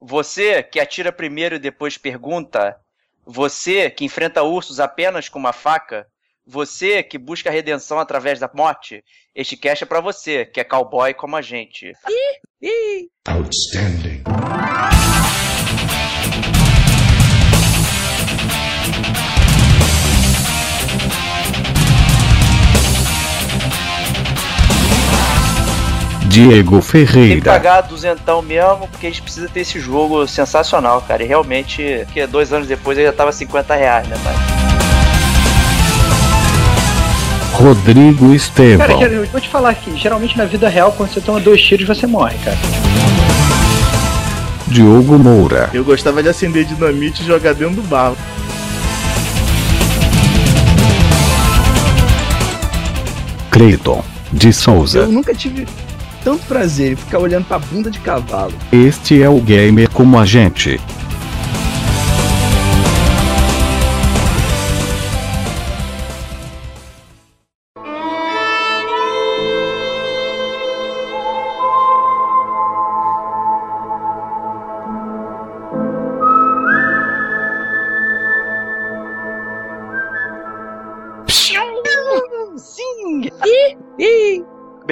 Você que atira primeiro e depois pergunta. Você que enfrenta ursos apenas com uma faca. Você que busca redenção através da morte. Este cast é pra você, que é cowboy como a gente. Outstanding. Diego Tem que Ferreira. pagar duzentão mesmo, porque a gente precisa ter esse jogo sensacional, cara. E realmente, que dois anos depois ele já tava 50 reais, né, pai? Rodrigo Cara, Estevão. eu vou te falar aqui, geralmente na vida real, quando você toma dois tiros, você morre, cara. Diogo Moura. Eu gostava de acender dinamite e jogar dentro do barro. Cleiton de Souza. Eu nunca tive tanto prazer em ficar olhando pra bunda de cavalo. Este é o Gamer como a gente.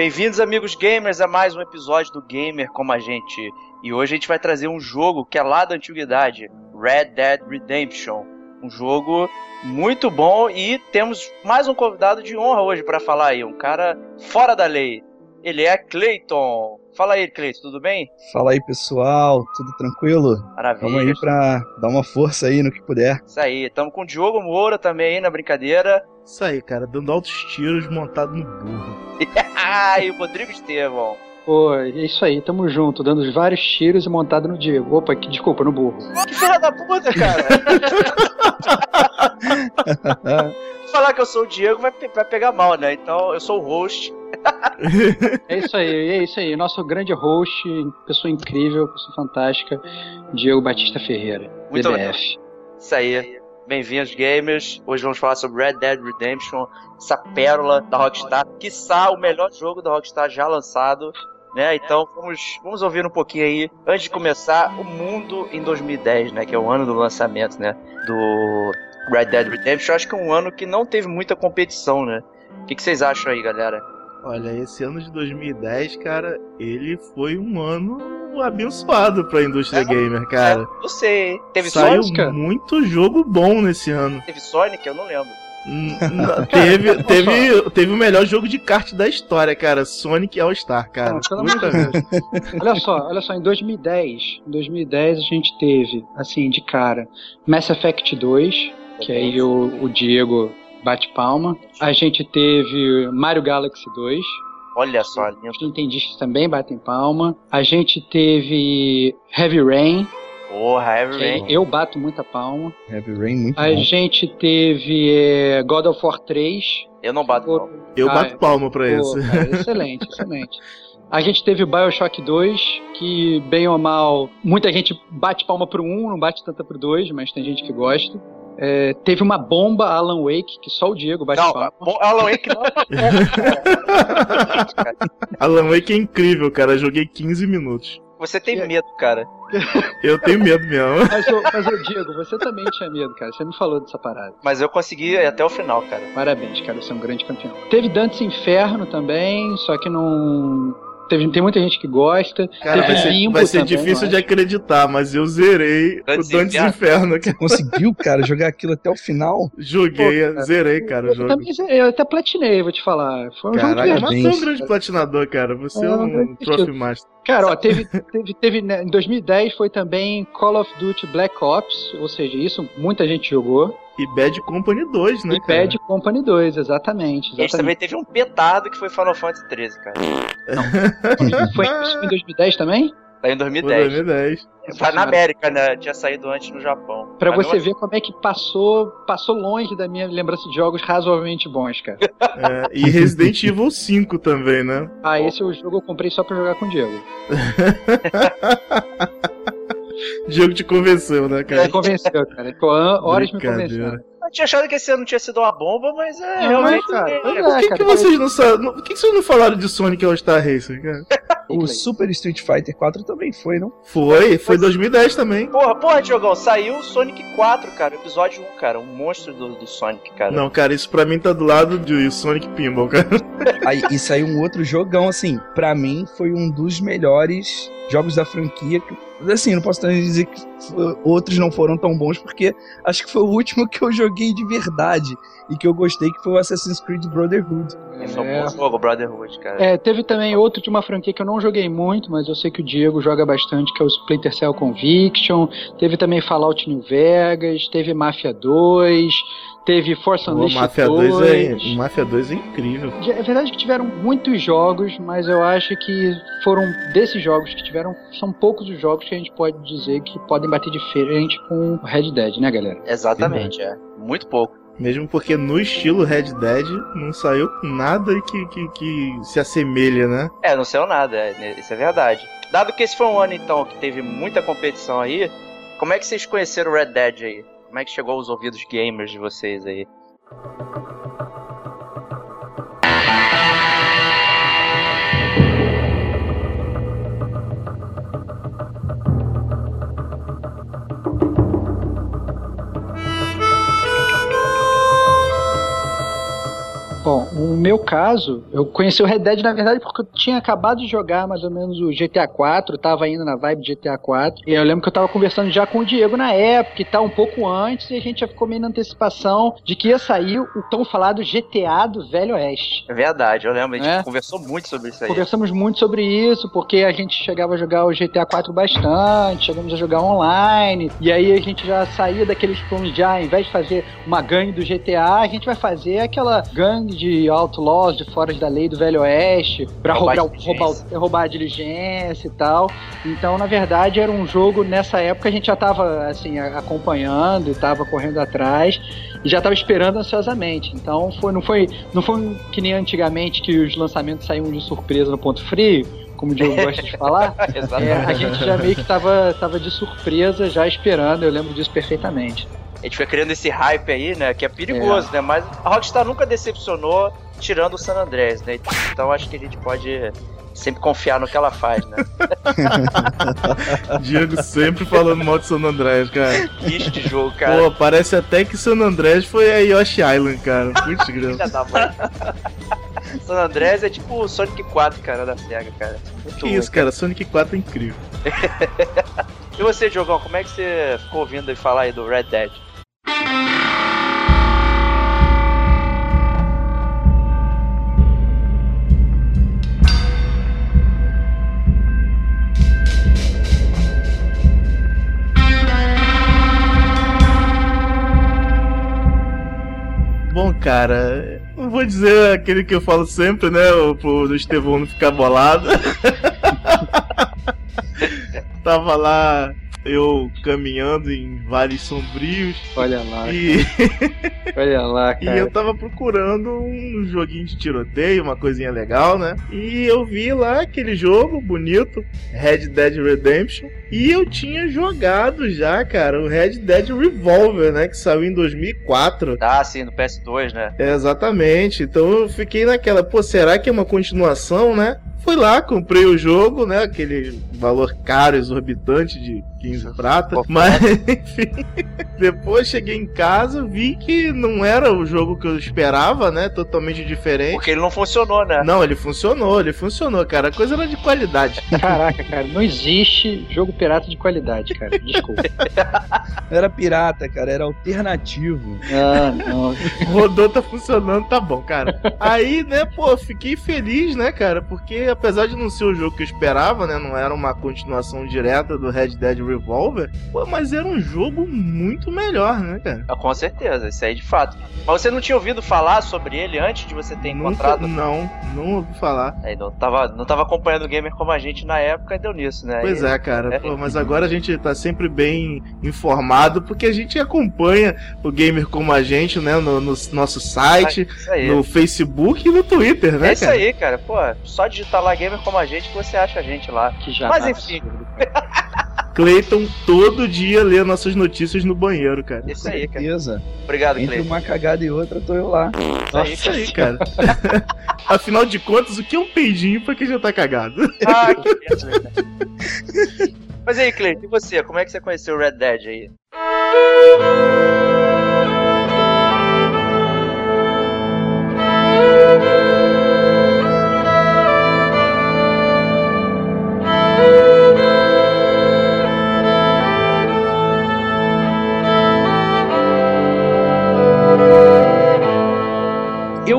Bem-vindos, amigos gamers, a mais um episódio do Gamer como a gente. E hoje a gente vai trazer um jogo que é lá da antiguidade, Red Dead Redemption. Um jogo muito bom e temos mais um convidado de honra hoje para falar aí, um cara fora da lei. Ele é Clayton. Fala aí, Clayton, tudo bem? Fala aí, pessoal, tudo tranquilo? Maravilha. Vamos aí pra dar uma força aí no que puder. Isso aí, estamos com o Diogo Moura também aí na brincadeira. Isso aí, cara, dando altos tiros montado no burro. E o Rodrigo Estevão. Pô, é isso aí, tamo junto, dando os vários tiros e montado no Diego. Opa, que, desculpa, no burro. Que filha da puta, cara! Falar que eu sou o Diego vai, pe- vai pegar mal, né? Então eu sou o host. É isso aí, é isso aí. Nosso grande host, pessoa incrível, pessoa fantástica, Diego Batista Ferreira, Muito DBF. Isso aí. Bem-vindos, gamers. Hoje vamos falar sobre Red Dead Redemption, essa pérola da Rockstar, quiçá o melhor jogo da Rockstar já lançado. Né? Então vamos, vamos ouvir um pouquinho aí, antes de começar, o mundo em 2010, né? Que é o ano do lançamento, né? Do Red Dead Redemption. Eu acho que é um ano que não teve muita competição, né? O que, que vocês acham aí, galera? Olha, esse ano de 2010, cara, ele foi um ano abençoado pra indústria É, gamer, cara. É, hein? Teve Saiu Sonic? cara? muito jogo bom nesse ano. Teve Sonic? Eu não lembro. Não, teve, teve, teve o melhor jogo de kart da história, cara. Sonic All Star, cara. Não. Olha só, olha só, em 2010, em 2010 a gente teve, assim, de cara, Mass Effect 2, que aí o, o Diego bate palma. A gente teve Mario Galaxy 2, Olha só, lindo. os nintendistas também batem palma. A gente teve Heavy Rain, Porra, Heavy Rain. eu bato muita palma. Heavy Rain, muito A bom. gente teve é, God of War 3. Eu não bato não. Eu Ah, bato palma pra isso. excelente, excelente. A gente teve o Bioshock 2, que bem ou mal, muita gente bate palma pro 1, não bate tanta pro 2, mas tem gente que gosta. É, teve uma bomba Alan Wake, que só o Diego bate Não, Alan Wake não é uma. Alan Wake é incrível, cara. Joguei 15 minutos. Você tem medo, cara. Eu tenho medo mesmo. Mas, ô, mas, ô, Diego, você também tinha medo, cara. Você me falou dessa parada. Mas eu consegui ir até o final, cara. Parabéns, cara, você é um grande campeão. Teve Dantes Inferno também, só que não. Teve, tem muita gente que gosta. Cara, vai ser, vai ser também, difícil eu de acreditar, mas eu zerei Dantes o Dantes Inferno? Inferno. cara. Conseguiu, cara, jogar aquilo até o final? Joguei, Pô, cara. zerei, cara, o Eu, jogo. também, eu até platinei, vou te falar. Foi um jogo Caraca, divertido. Mas é um grande platinador, cara. Você é É, um um Trophy Master. Cara, ó, teve, teve, teve, né, em 2010 foi também Call of Duty Black Ops, ou seja, isso muita gente jogou. E Bad Company 2, né, e cara? Bad Company 2, exatamente. E a gente também exatamente. teve um petardo que foi Final Fantasy 13, cara. Foi isso em 2010 também? Saiu em Foi 2010. 2010. Tá na América, né? Tinha saído antes no Japão. Pra Mas você mesmo ver como é que passou, passou longe da minha lembrança de jogos razoavelmente bons, cara. É, e Resident Evil 5 também, né? Ah, esse é o jogo que eu comprei só pra jogar com o Diego. Diego te convenceu, né, cara? convenceu, cara. Ficou horas me convencendo. Eu tinha achado que esse ano tinha sido uma bomba, mas é Não, realmente. mas, cara, é, pois Por que, cara, que vocês não Por que, que vocês não falaram de Sonic All Star Racer, cara? O. Super Street Fighter 4 também foi, não? Foi, foi 2010 também. Porra, porra, Diogão, saiu o Sonic 4, cara, episódio 1, cara, um monstro do, do Sonic, cara. Não, cara, isso pra mim tá do lado de Sonic Pinball, cara. Aí, e saiu um outro jogão, assim, pra mim foi um dos melhores jogos da franquia. que- Assim, não posso dizer que outros não foram tão bons, porque acho que foi o último que eu joguei de verdade e que eu gostei, que foi o Assassin's Creed Brotherhood. É um É. bom jogo, Brotherhood, cara. É, teve também outro de uma franquia que eu não joguei muito, mas eu sei que o Diego joga bastante, que é o Splinter Cell Conviction. Teve também Fallout New Vegas, teve Mafia 2, teve Force O Unleashed Mafia 2. 2 é, o Mafia 2 é incrível. É verdade que tiveram muitos jogos, mas eu acho que foram desses jogos que tiveram, são poucos os jogos que a gente pode dizer que podem bater de frente com o Red Dead, né, galera? Exatamente, é. Muito pouco. Mesmo porque no estilo Red Dead não saiu nada que, que, que se assemelha, né? É, não saiu nada, é, isso é verdade. Dado que esse foi um ano, então, que teve muita competição aí, como é que vocês conheceram o Red Dead aí? Como é que chegou aos ouvidos gamers de vocês aí? No meu caso, eu conheci o Red Dead na verdade porque eu tinha acabado de jogar mais ou menos o GTA 4, tava indo na vibe GTA 4, e eu lembro que eu tava conversando já com o Diego na época e tal, um pouco antes, e a gente já ficou meio na antecipação de que ia sair o tão falado GTA do Velho Oeste. É verdade, eu lembro, a gente É. conversou muito sobre isso aí. Conversamos muito sobre isso, porque a gente chegava a jogar o GTA 4 bastante, chegamos a jogar online, e aí a gente já saía daqueles planos de, ah, ao invés de fazer uma gangue do GTA, a gente vai fazer aquela gangue de outlaws, de foras da lei do Velho Oeste, pra Roubar roubar, roubar, a diligência e tal. Então, na verdade, era um jogo, nessa época a gente já tava, assim, acompanhando e tava correndo atrás, e já tava esperando ansiosamente. Então, foi, não, foi, não foi que nem antigamente que os lançamentos saíam de surpresa no ponto frio, como o Diogo gosta de falar. É, a gente já meio que tava, tava de surpresa, já esperando, eu lembro disso perfeitamente. A gente fica criando esse hype aí, né? Que é perigoso, né? Mas a Rockstar nunca decepcionou tirando o San Andreas, né? Então acho que a gente pode sempre confiar no que ela faz, né? Diego sempre falando mal de San Andreas, cara. Que este jogo, cara. Pô, parece até que San Andreas foi a Yoshi Island, cara. Putz, mãe. San Andreas é tipo o Sonic 4, cara, da SEGA, cara. Muito Que ruim, isso, cara. Sonic 4 é incrível. E você, Diogão, como é que você ficou ouvindo ele falar aí do Red Dead? Bom, cara, não vou dizer aquele que eu falo sempre, né? Pro Estevão não ficar bolado. Tava lá eu caminhando em vales sombrios Olha lá, e, olha lá, e cara. eu tava procurando um joguinho de tiroteio, uma coisinha legal, né? E eu vi lá aquele jogo bonito, Red Dead Redemption, e eu tinha jogado já, cara, o Red Dead Revolver, né? Que saiu em 2004. Ah, sim, no PS2, né? É, exatamente. Então eu fiquei naquela, pô, será que é uma continuação, né? Fui lá, comprei o jogo, né? Aquele valor caro, exorbitante de 15 prata. Mas, enfim. Depois cheguei em casa, vi que não era o jogo que eu esperava, né? Totalmente diferente. Porque ele não funcionou, né? Não, ele funcionou, ele funcionou, cara. A coisa era de qualidade. Caraca, cara, não existe jogo pirata de qualidade, cara. Desculpa. Não era pirata, cara, era alternativo. Ah, não. Rodou, tá funcionando, tá bom, cara. Aí, né, pô, fiquei feliz, né, cara? Porque apesar de não ser o jogo que eu esperava, né? Não era uma continuação direta do Red Dead Revolver, pô, mas era um jogo muito melhor, né, cara? Ah, Com certeza, isso aí de fato. Mas você não tinha ouvido falar sobre ele antes de você ter Nunca, encontrado? não, não ouvi falar. Aí não tava, não tava acompanhando o gamer como a gente na época e deu nisso, né? Pois E- é, cara. É. Pô, mas agora a gente tá sempre bem informado, porque a gente acompanha o gamer como a gente, né? No, no nosso site, aí. no Facebook e no Twitter, né, é isso cara? aí, cara. Pô, só digitar lá gamer como a gente que você acha a gente lá. Que já Mas tá enfim. Cleiton todo dia lê nossas notícias no banheiro, cara. Isso aí, cara. Beleza. Obrigado, Entre Cleiton. uma cagada e outra, tô eu lá. Isso Isso aí, cara. Afinal de contas, o que é um peidinho pra quem já tá cagado? Ah, que cara. Mas aí, Cleiton, e você? Como é que você conheceu o Red Dead aí?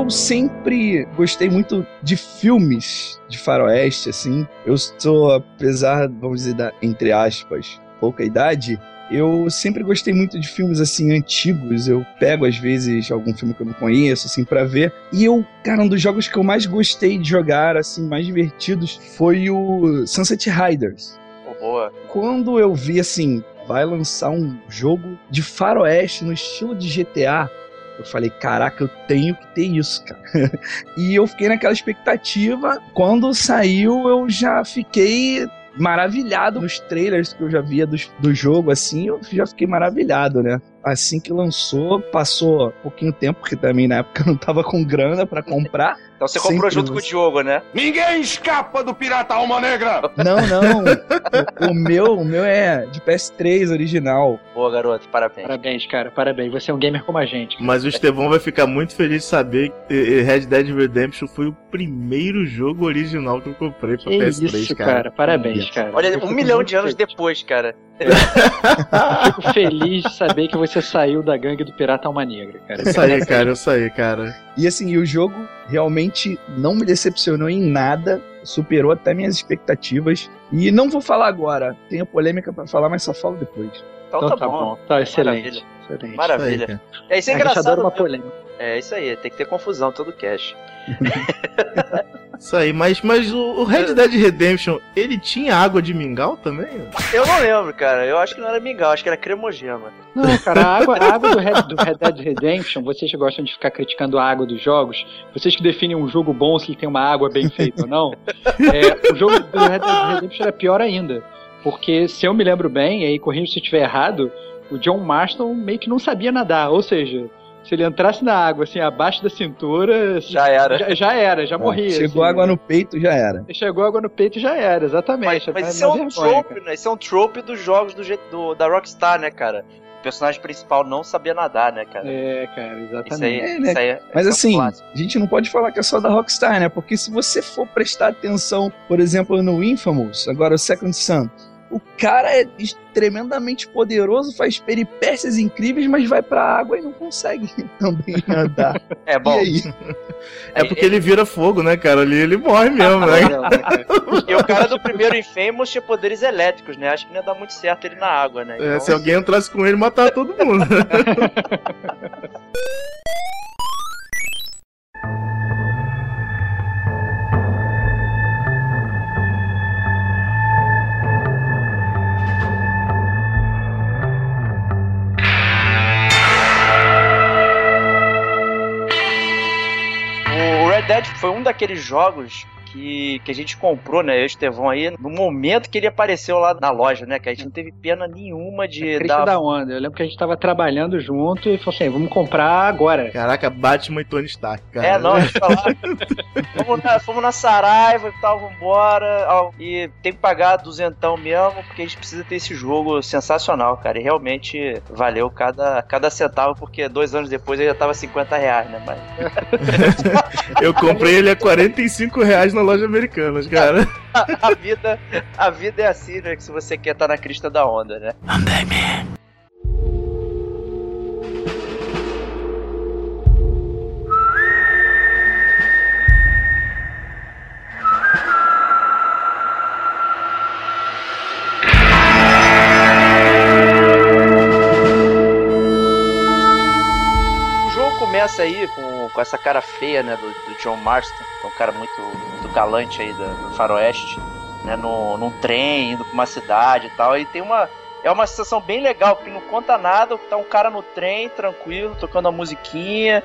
Eu sempre gostei muito de filmes de faroeste, assim. Eu sou, apesar, vamos dizer, da, entre aspas, pouca idade, eu sempre gostei muito de filmes assim antigos. Eu pego às vezes algum filme que eu não conheço assim para ver. E eu, cara, um dos jogos que eu mais gostei de jogar assim, mais divertidos, foi o Sunset Riders. Pô, boa. Quando eu vi assim, vai lançar um jogo de faroeste no estilo de GTA, eu falei, caraca, eu tenho que ter isso, cara. e eu fiquei naquela expectativa. Quando saiu, eu já fiquei maravilhado nos trailers que eu já via do, do jogo, assim, eu já fiquei maravilhado, né? Assim que lançou, passou pouquinho tempo, porque também na época eu não tava com grana pra comprar. Então você comprou Sempre junto com o. Diogo, né? Ninguém escapa do Pirata Alma Negra! Não, não. o, o meu, o meu é de PS3 original. Boa, garoto, parabéns. Parabéns, cara, parabéns. Você é um gamer como a gente. Mas o Estevão vai ficar muito feliz de saber que eh, Red Dead Redemption foi o primeiro jogo original que eu comprei pra Que PS3, isso, cara. cara. Parabéns, cara. Olha, um milhão de anos feliz. depois, cara. Fico feliz de saber que você saiu da gangue do Pirata Alma Negra, cara. Isso aí, cara, isso aí, cara. E assim, o jogo realmente não me decepcionou em nada, superou até minhas expectativas. E não vou falar agora, tenho polêmica pra falar, mas só falo depois. Então, Então tá, bom. Tá excelente. Maravilha. excelente. Maravilha. Isso aí. É, isso é engraçado. uma polêmica. É isso aí, tem que ter confusão todo cast. Isso aí, mas, mas o, o Red Dead Redemption, ele tinha água de mingau também? Eu não lembro, cara. Eu acho que não era mingau, acho que era cremogema. Não, cara, a água, a água do, Red, do Red Dead Redemption, vocês que gostam de ficar criticando a água dos jogos, vocês que definem um jogo bom se ele tem uma água bem feita ou não, é, o jogo do Red Dead Redemption era pior ainda. Porque, se eu me lembro bem, e aí corrija se eu estiver errado, o John Marston meio que não sabia nadar. Ou seja, se ele entrasse na água, assim, abaixo da cintura, Já era. já, já era, já morria. Chegou assim. água no peito, já era. Chegou água no peito e já era, exatamente. Mas, mas Uma- isso é um vergonha, trope, cara. né? Isso é um trope dos jogos do, jeito- do- da Rockstar, né, cara? O personagem principal não sabia nadar, né, cara? É, cara, Isso aí, exatamente. É, né? isso aí é, Mas é assim, clássico. a gente não pode falar que é só da Rockstar, né? Porque se você for prestar atenção, por exemplo, no Infamous, agora o Second Son, o cara é tremendamente poderoso, faz peripécias incríveis, mas vai pra água e não consegue também nadar. É bom. e aí? É porque ele vira fogo, né, cara? Ali ele morre mesmo, né? E o cara do primeiro Infamous tinha poderes elétricos, né? Acho que não ia dar muito certo ele na água, né? É, Então, se alguém entrasse com ele, matava todo mundo. Dead foi um daqueles jogos que, que a gente comprou, né? Eu e o Estevão aí, no momento que ele apareceu lá na loja, né? Que a gente não teve pena nenhuma de Crista dar. da onda. Eu lembro que a gente tava trabalhando junto e falou assim: vamos comprar agora. Caraca, Batman e Tony Stark, cara. É, não, a gente lá. fomos, na, fomos na Saraiva e tal, vambora. E tem que pagar duzentão mesmo, porque a gente precisa ter esse jogo sensacional, cara. E realmente valeu cada, cada centavo, porque dois anos depois ele já tava 50 reais, né? Mas Eu comprei ele a 45 reais na loja americana, cara. a vida, a vida é assim, né? Que se você quer estar na crista da onda, né? O jogo começa aí com, com essa cara feia, né, do, do John Marston, que é um cara muito, muito galante aí da- do faroeste, né, no, num trem, indo pra uma cidade e tal, e tem uma... É uma sensação bem legal, porque não conta nada, tá um cara no trem, tranquilo, tocando uma musiquinha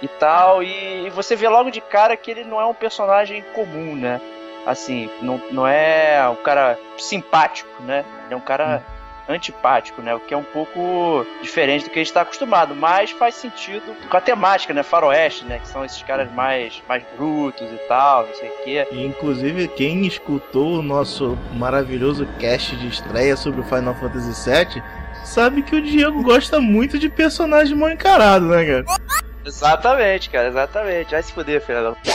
e tal, e, e você vê logo de cara que ele não é um personagem comum, né? Assim, não, não é um cara simpático, né? Ele é um cara antipático, né? O que é um pouco diferente do que a gente está acostumado, mas faz sentido com a temática, né? Faroeste, né? Que são esses caras mais, mais brutos e tal, não sei o quê. E, inclusive, quem escutou o nosso maravilhoso cast de estreia sobre o Final Fantasy VII sabe que o Diego gosta muito de personagem mal encarado, né, cara? Exatamente, cara, exatamente. Vai se fuder, Fernando.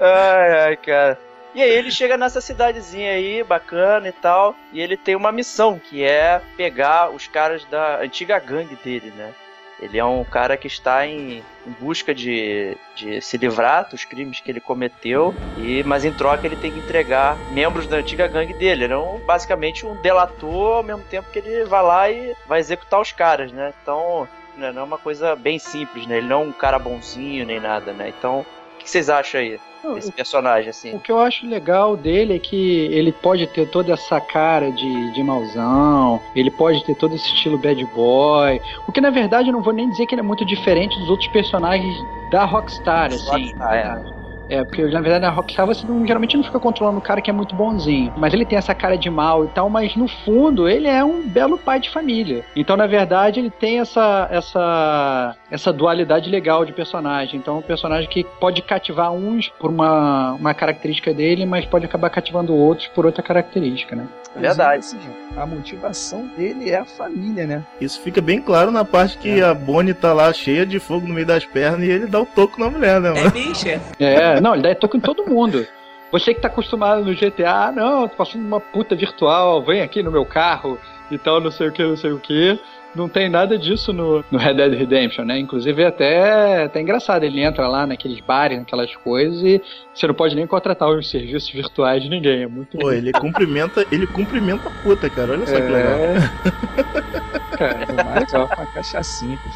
ai, ai, cara. E aí ele chega nessa cidadezinha aí, bacana e tal, e ele tem uma missão, que é pegar os caras da antiga gangue dele, né? Ele é um cara que está em, em busca de, de se livrar dos crimes que ele cometeu, e mas em troca ele tem que entregar membros da antiga gangue dele. Ele é um, basicamente um delator ao mesmo tempo que ele vai lá e vai executar os caras, né? Então né, não é uma coisa bem simples, né? Ele não é um cara bonzinho nem nada, né? Então que vocês acham aí? Esse personagem, assim. O que eu acho legal dele é que ele pode ter toda essa cara de, de mauzão, ele pode ter todo esse estilo bad boy. O que na verdade eu não vou nem dizer que ele é muito diferente dos outros personagens da Rockstar, assim. Rockstar, é. É, porque na verdade na Rockstar você não, geralmente não fica controlando o cara que é muito bonzinho. Mas ele tem essa cara de mal e tal, mas no fundo ele é um belo pai de família. Então, na verdade, ele tem essa, essa, essa dualidade legal de personagem. Então, é um personagem que pode cativar uns por uma, uma característica dele, mas pode acabar cativando outros por outra característica, né? Verdade. Assim, a motivação dele é a família, né? Isso fica bem claro na parte que a Bonnie tá lá cheia de fogo no meio das pernas e ele dá o toco na mulher, né, mano? É bicha. É, não, ele dá toque em todo mundo. Você que tá acostumado no GTA, ah, não, tô passando uma puta virtual, vem aqui no meu carro e tal, não sei o que, não sei o que. Não tem nada disso no, no Red Dead Redemption, né? Inclusive é até, até engraçado, ele entra lá naqueles bares, naquelas coisas, e você não pode nem contratar os serviços virtuais de ninguém. É muito Pô, ele cumprimenta, ele cumprimenta a puta, cara. Olha só que legal. Cara, Mas é uma cachaçinha.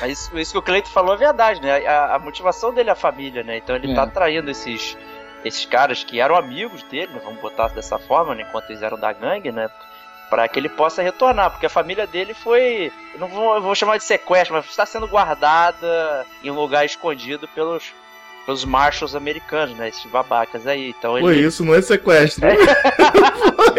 Mas isso, isso que o Cleiton falou é verdade, né? A, a motivação dele é a família, né? Então ele É. tá atraindo esses, esses caras que eram amigos dele, né? vamos botar dessa forma, né? enquanto eles eram da gangue, né? Pra que ele possa retornar, porque a família dele foi. Não vou, vou chamar de sequestro, mas está sendo guardada em um lugar escondido pelos, pelos marshals americanos, né? Esses babacas aí. Então Pô, ele. isso não é sequestro. Pô,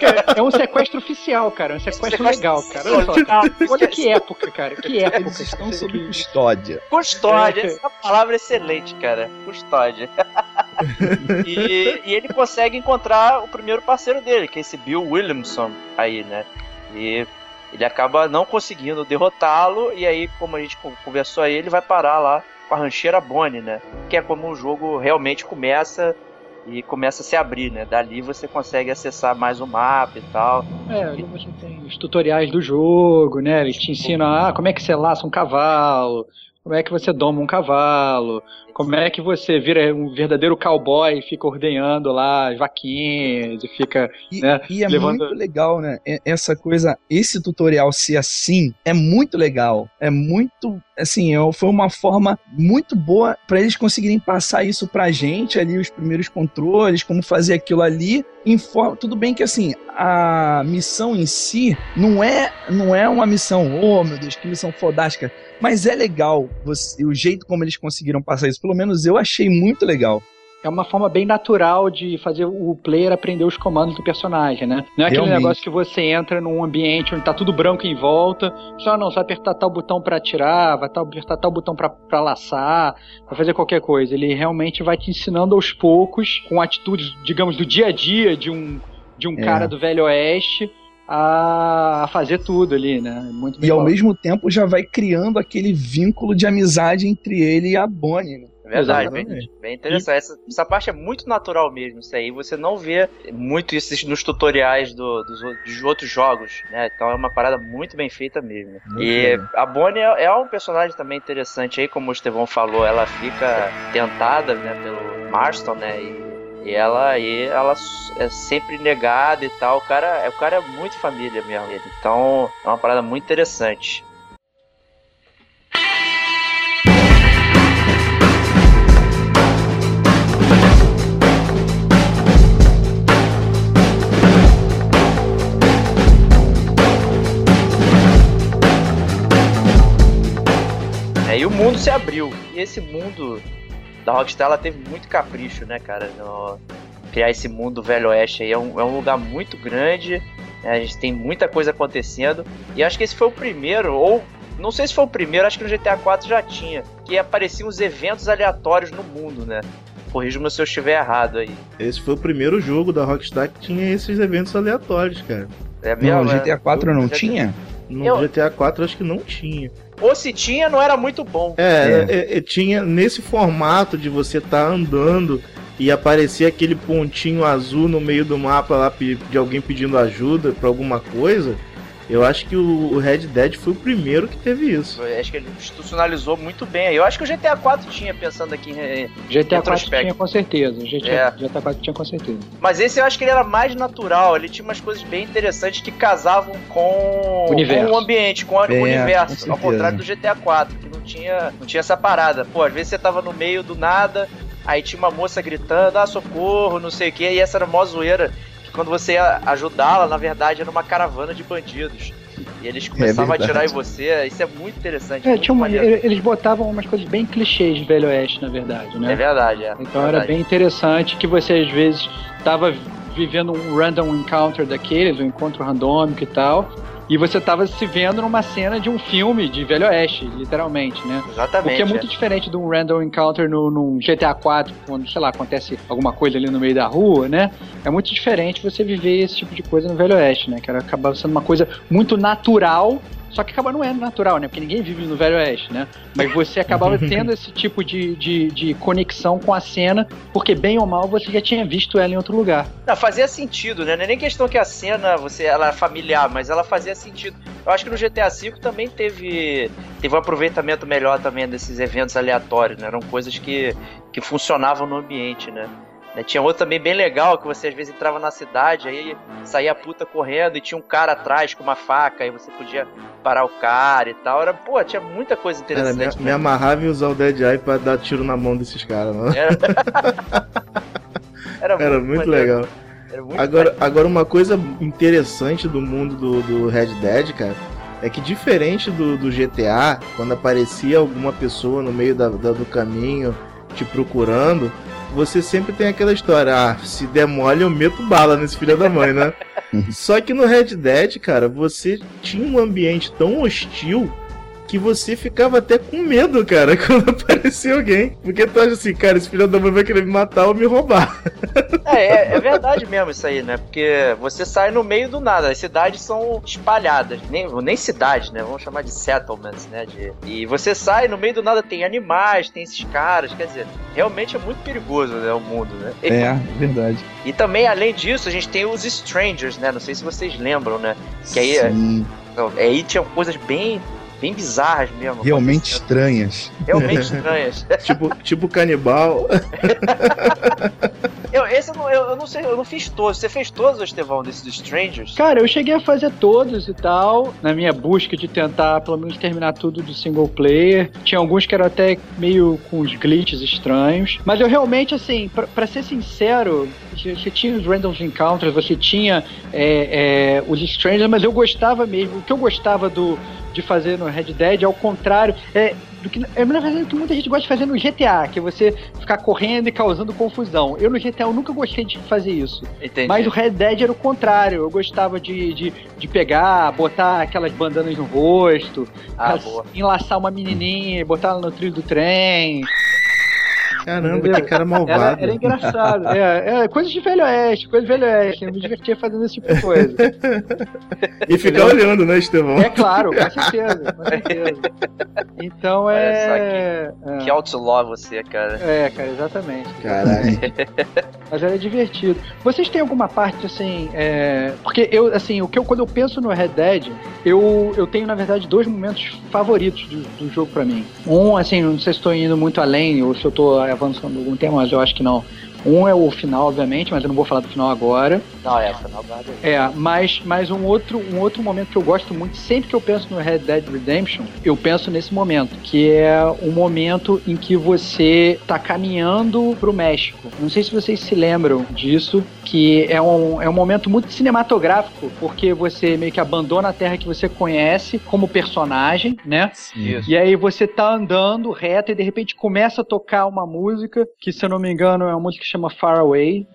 cara. É um sequestro oficial, cara. É um sequestro, legal, cara. Olha, só. Olha que época, cara. Que época. Eles estão sob custódia. Custódia, essa palavra é excelente, cara. Custódia. e, e ele consegue encontrar o primeiro parceiro dele, que é esse Bill Williamson aí, né? E ele acaba não conseguindo derrotá-lo, e aí, como a gente con- conversou aí, ele vai parar lá com a rancheira Bonnie, né? Que é como o jogo realmente começa e começa a se abrir, né? Dali você consegue acessar mais o mapa e tal. É, ali você tem os tutoriais do jogo, né? Eles te ensinam ah, como é que você laça um cavalo, como é que você doma um cavalo, como é que você vira um verdadeiro cowboy e fica ordenhando lá as vaquinhas e fica. E, né, e é levando- muito legal, né? Essa coisa, esse tutorial ser assim, é muito legal. É muito, assim, é- foi uma forma muito boa para eles conseguirem passar isso pra gente ali, os primeiros controles, como fazer aquilo ali. Em forma, tudo bem que assim, a missão em si não é, não é uma missão, oh meu Deus, que missão fodástica. Mas é legal você- o jeito como eles conseguiram passar isso. Pelo menos eu achei muito legal. É uma forma bem natural de fazer o player aprender os comandos do personagem, né? Não é aquele Realmente. negócio que você entra num ambiente onde tá tudo branco em volta, só não, você vai apertar tal botão pra atirar, vai apertar tal botão pra laçar, vai fazer qualquer coisa. Ele realmente vai te ensinando aos poucos, com atitudes, digamos, do dia a dia de um, de um É. cara do Velho Oeste, a, a fazer tudo ali, né? Muito bem E ao mesmo tempo já vai criando aquele vínculo de amizade entre ele e a Bonnie. Né? É verdade, bem, bem interessante. Essa, essa parte é muito natural mesmo, isso aí. Você não vê muito isso nos tutoriais do- dos, dos outros jogos, né? Então é uma parada muito bem feita mesmo. Muito e legal. a Bonnie é, é um personagem também interessante aí, como o Estevão falou, ela fica tentada, né, pelo Marston, né? E, e ela, e ela é sempre negada e tal. O cara, o cara é muito família mesmo. Então é uma parada muito interessante. É, e o mundo se abriu. E esse mundo da Rockstar ela teve muito capricho, né, cara? No, criar esse mundo velho oeste aí. É um, é um lugar muito grande, né, a gente tem muita coisa acontecendo. E acho que esse foi o primeiro, ou não sei se foi o primeiro, acho que no GTA 4 já tinha, que apareciam os eventos aleatórios no mundo, né? Corrija-me se eu estiver errado aí. Esse foi o primeiro jogo da Rockstar que tinha esses eventos aleatórios, cara. É mesmo, GTA 4 não GTA tinha? No Eu- GTA 4 acho que não tinha. Ou se tinha, não era muito bom. É, é, é, tinha nesse formato de você estar andando e aparecer aquele pontinho azul no meio do mapa lá de alguém pedindo ajuda pra alguma coisa. Eu acho que o Red Dead foi o primeiro que teve isso. Eu Acho que ele institucionalizou muito bem. Eu acho que o GTA 4 tinha, pensando aqui em, GTA 4 Retrospect. tinha com certeza. GTA, É. GTA 4 tinha com certeza. Mas esse eu acho que ele era mais natural, ele tinha umas coisas bem interessantes que casavam com, Universo. com o ambiente, com a- É, o com universo, certeza. ao contrário do GTA 4, que não tinha, não tinha essa parada. Pô, às vezes você tava no meio do nada, aí tinha uma moça gritando, ah, socorro, não sei o que, e essa era mó zoeira, quando você ia ajudá-la, na verdade era uma caravana de bandidos. E eles começavam a verdade. atirar em você, isso é muito interessante. É, muito tinha uma- eles botavam umas coisas bem clichês de Velho Oeste, na verdade, né? É verdade, é. Então verdade. era bem interessante que você às vezes estava vivendo um random encounter daqueles, um encontro randômico e tal, e você estava se vendo numa cena de um filme de Velho Oeste, literalmente, né? Exatamente. O que é muito diferente de um random encounter no, num GTA 4, quando, sei lá, acontece alguma coisa ali no meio da rua, né? É muito diferente você viver esse tipo de coisa no Velho Oeste, né? Que era- acaba sendo uma coisa muito natural, só que acaba não é natural, né? Porque ninguém vive no Velho Oeste, né? Mas você acabava tendo esse tipo de, de, de conexão com a cena, porque bem ou mal você já tinha visto ela em outro lugar. Não, fazia sentido, né? Não é nem questão que a cena você ela é familiar, mas ela fazia sentido. Eu acho que no GTA V também teve teve um aproveitamento melhor também desses eventos aleatórios, né? Eram coisas que, que funcionavam no ambiente, né? Né, Tinha outro também bem legal, que você às vezes entrava na cidade, aí saía a puta correndo e tinha um cara atrás com uma faca, aí você podia parar o cara e tal. Era, pô, tinha muita coisa Cara, me, interessante. me né? amarrava em usar o Dead Eye pra dar tiro na mão desses caras, mano. Era, era, Era muito legal. Era muito Agora, agora uma coisa interessante do mundo do, do Red Dead, cara, é que diferente do, do GTA, quando aparecia alguma pessoa no meio da, da- do caminho te procurando, você sempre tem aquela história, ah, se der mole eu meto bala nesse filho da mãe, né? Só que no Red Dead, cara, você tinha um ambiente tão hostil que você ficava até com medo, cara, quando aparecia alguém. Porque tu acha assim, cara, esse filho da mãe vai querer me matar ou me roubar. É, é, é verdade mesmo isso aí, né? Porque você sai no meio do nada. As cidades são espalhadas. Nem, nem cidades, né? Vamos chamar de settlements, né? De, e você sai no meio do nada, tem animais, tem esses caras. Quer dizer, realmente é muito perigoso, né? O mundo, né? É, verdade. E também, além disso, a gente tem os strangers, né? Não sei se vocês lembram, né? Que aí, Sim, aí tinha coisas bem, bem bizarras mesmo. realmente estranhas. Realmente estranhas. tipo, tipo canibal. Eu, esse eu não, eu, eu não sei, eu não fiz todos. Você fez todos, Estevão, desses strangers? Cara, eu cheguei a fazer todos e tal, na minha busca de tentar pelo menos terminar tudo do single player. Tinha alguns que eram até meio com uns glitches estranhos. Mas eu realmente, assim, pra, pra ser sincero, você você tinha os random encounters, você tinha é, é, os strangers, mas eu gostava mesmo. O que eu gostava do, de fazer no Red Dead, ao contrário, é do que é na verdade o que muita gente gosta de fazer no GTA, que é você ficar correndo e causando confusão. Eu no GTA eu nunca gostei de fazer isso. Entendi. Mas o Red Dead era o contrário. Eu gostava de, de, de pegar, botar aquelas bandanas no rosto, Ah, boa. enlaçar uma menininha, botar ela no trilho do trem. Caramba, que cara Era, malvado. era engraçado. É, é, coisas de velho oeste, coisas de velho oeste. Eu me divertia fazendo esse tipo de coisa. E ficar olhando, né, Estevão? É claro, com certeza, com certeza. Então Olha é. é. Que outlaw você, cara. É, cara, exatamente. Caralho. Mas era divertido. Vocês têm alguma parte assim. é, Porque eu, assim, o que eu, quando eu penso no Red Dead, eu, eu tenho, na verdade, dois momentos favoritos do, do jogo pra mim. Um, assim, não sei se estou indo muito além ou se eu tô avançando algum tema, mas eu acho que não. Um é o final, obviamente, mas eu não vou falar do final agora. Não, é, o final guarda aí. É, mas, mas um, outro, um outro momento que eu gosto muito, sempre que eu penso no Red Dead Redemption, eu penso nesse momento, que é o momento em que você tá caminhando pro México. Não sei se vocês se lembram disso, que é um, é um momento muito cinematográfico, porque você meio que abandona a terra que você conhece como personagem, né? Isso. E aí você tá andando reto e de repente começa a tocar uma música, que se eu não me engano é uma música que chama Far Away.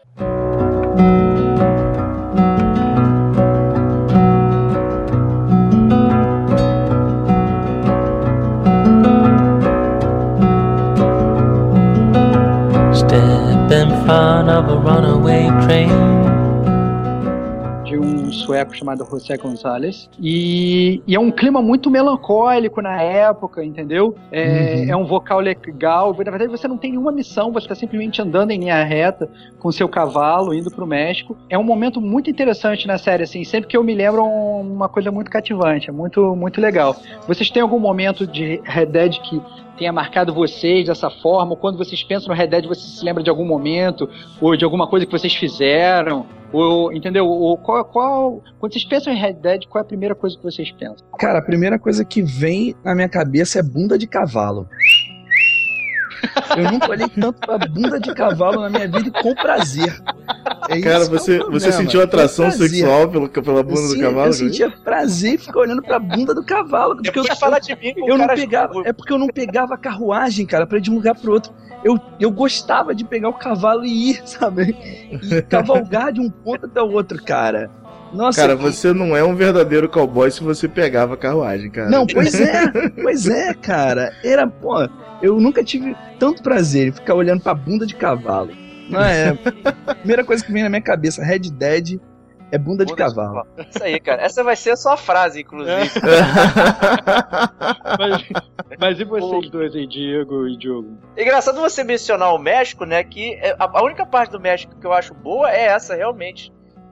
In front of a runaway train. de um sueco chamado José Gonzalez. E, e é um clima muito melancólico na época, entendeu? É, é um vocal legal. Na verdade, você não tem nenhuma missão, você está simplesmente andando em linha reta com seu cavalo, indo pro México. É um momento muito interessante na série, assim. Sempre que eu me lembro, uma coisa muito cativante, é muito, muito legal. Vocês têm algum momento de Red Dead que tenha marcado vocês dessa forma? Ou quando vocês pensam no Red Dead, você se lembra de algum momento? Ou de alguma coisa que vocês fizeram? Ou, entendeu? Ou qual, qual, quando vocês pensam em Red Dead, qual é a primeira coisa que vocês pensam? Cara, a primeira coisa que vem na minha cabeça é bunda de cavalo. Eu nunca olhei tanto pra bunda de cavalo na minha vida e com prazer. É isso Cara, que é você, problema. você sentiu atração sexual pela, pela Eu, bunda do cavalo? eu sentia prazer em ficar olhando pra bunda do cavalo. Porque eu, Depois fala de mim eu não cara pegava, é porque eu não pegava a carruagem, cara, pra ir de um lugar pro outro. Eu, eu gostava de pegar o cavalo e ir, sabe? E cavalgar de um ponto até o outro, cara. Nossa, Cara, que- você não é um verdadeiro cowboy se você pegava a carruagem, cara. Não, pois é, pois é, cara. Era, pô, eu nunca tive tanto prazer em ficar olhando pra bunda de cavalo. Não é? A primeira coisa que vem na minha cabeça, Red Dead, é bunda de cavalo. Isso aí, cara. Essa vai ser a sua frase, inclusive. Mas, mas e vocês dois aí, Diego e Diogo? Engraçado você mencionar o México, né? Que é- a única parte do México que eu acho boa é essa, realmente.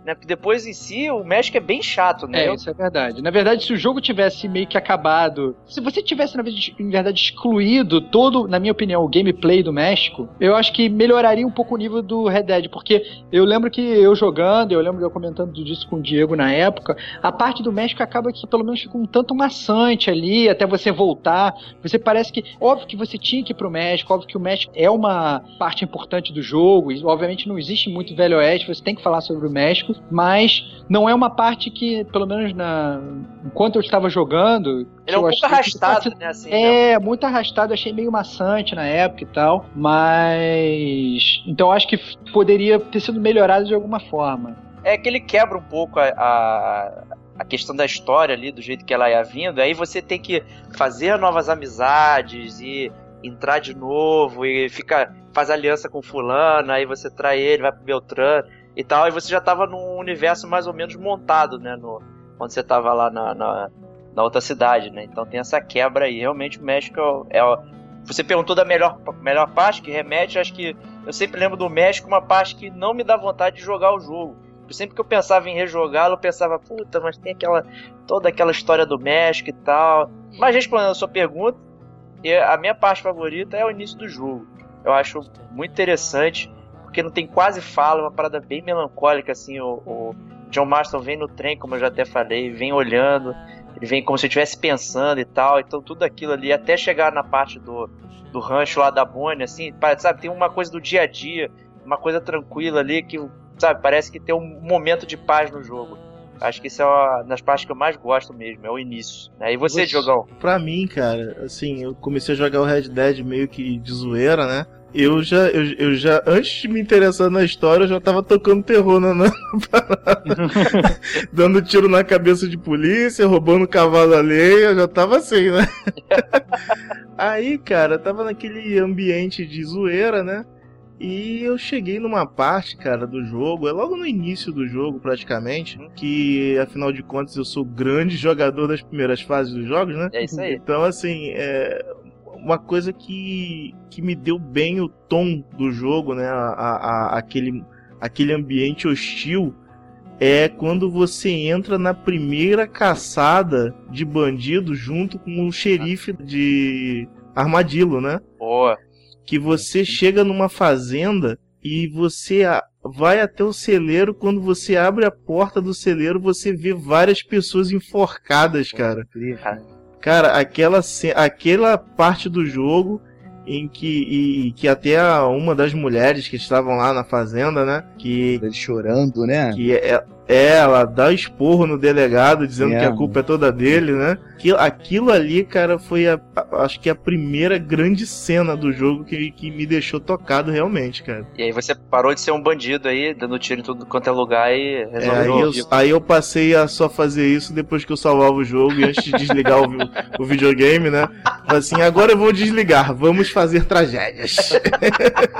Né? Porque depois em si, o México é bem chato, né? É, isso é verdade. Na verdade, se o jogo tivesse meio que acabado, se você tivesse, na verdade, excluído todo, na minha opinião, o gameplay do México, eu acho que melhoraria um pouco o nível do Red Dead, porque eu lembro que eu jogando, eu lembro eu comentando disso com o Diego na época, a parte do México acaba que pelo menos fica um tanto maçante ali, até você voltar. Você parece que, óbvio que você tinha que ir pro México, óbvio que o México é uma parte importante do jogo, e obviamente não existe muito Velho Oeste, você tem que falar sobre o México, mas não é uma parte que, pelo menos na enquanto eu estava jogando, Ele é um pouco arrastado, né? Assim, né? é, muito arrastado, achei meio maçante na época e tal, mas então acho que poderia ter sido melhorado de alguma forma. É que ele quebra um pouco a, a, a questão da história ali, do jeito que ela ia vindo. Aí você tem que fazer novas amizades e entrar de novo e fica, faz aliança com fulano, aí você trai ele, vai pro Beltrano e tal. E você já tava num universo mais ou menos montado, né? No, quando você tava lá na, na, na outra cidade, né? Então tem essa quebra aí. Realmente o México é, o- você perguntou da melhor, melhor parte, que remete, acho que eu sempre lembro do México, uma parte que não me dá vontade de jogar o jogo. Sempre que eu pensava em rejogá-lo, eu pensava, puta, mas tem aquela. toda aquela história do México e tal. Mas respondendo a sua pergunta, a minha parte favorita é o início do jogo. Eu acho muito interessante, porque não tem quase fala, é uma parada bem melancólica, assim, o, o John Marston vem no trem, como eu já até falei, vem olhando, ele vem como se estivesse pensando e tal, então tudo aquilo ali, até chegar na parte do, do rancho lá da Bonnie, assim, sabe, tem uma coisa do dia a dia, uma coisa tranquila ali que, sabe, parece que tem um momento de paz no jogo. Acho que isso é uma das partes que eu mais gosto mesmo, é o início. Né? E você, Você- Diogão? Pra mim, cara, assim, eu comecei a jogar o Red Dead meio que de zoeira, né? Eu já, eu, eu já, antes de me interessar na história, eu já tava tocando terror na, na parada. Dando tiro na cabeça de polícia, roubando cavalo alheio, eu já tava assim, né? Aí, cara, eu tava naquele ambiente de zoeira, né? E eu cheguei numa parte, cara, do jogo, é logo no início do jogo, praticamente, que afinal de contas eu sou grande jogador das primeiras fases dos jogos, né? É isso aí. Então, assim, é uma coisa que, que me deu bem o tom do jogo, né? A, a- aquele, aquele ambiente hostil é quando você entra na primeira caçada de bandido junto com o xerife de Armadillo, né? Boa. que você chega numa fazenda e você vai até o celeiro. Quando você abre a porta do celeiro, você vê várias pessoas enforcadas, cara. Cara, aquela, aquela parte do jogo em que, e- que até uma das mulheres que estavam lá na fazenda, né? Que, Ele chorando, né? que é, ela dá esporro no delegado dizendo É, que a culpa é toda dele, né? Que, aquilo ali, cara, foi a, a- acho que a primeira grande cena do jogo que, que me deixou tocado realmente, cara. E aí você parou de ser um bandido aí, dando tiro em tudo quanto é lugar e É, aí, resolveu. eu, aí eu passei a só fazer isso depois que eu salvava o jogo e antes de desligar o, o videogame, né? Falei Assim, agora eu vou desligar, vamos fazer tragédias.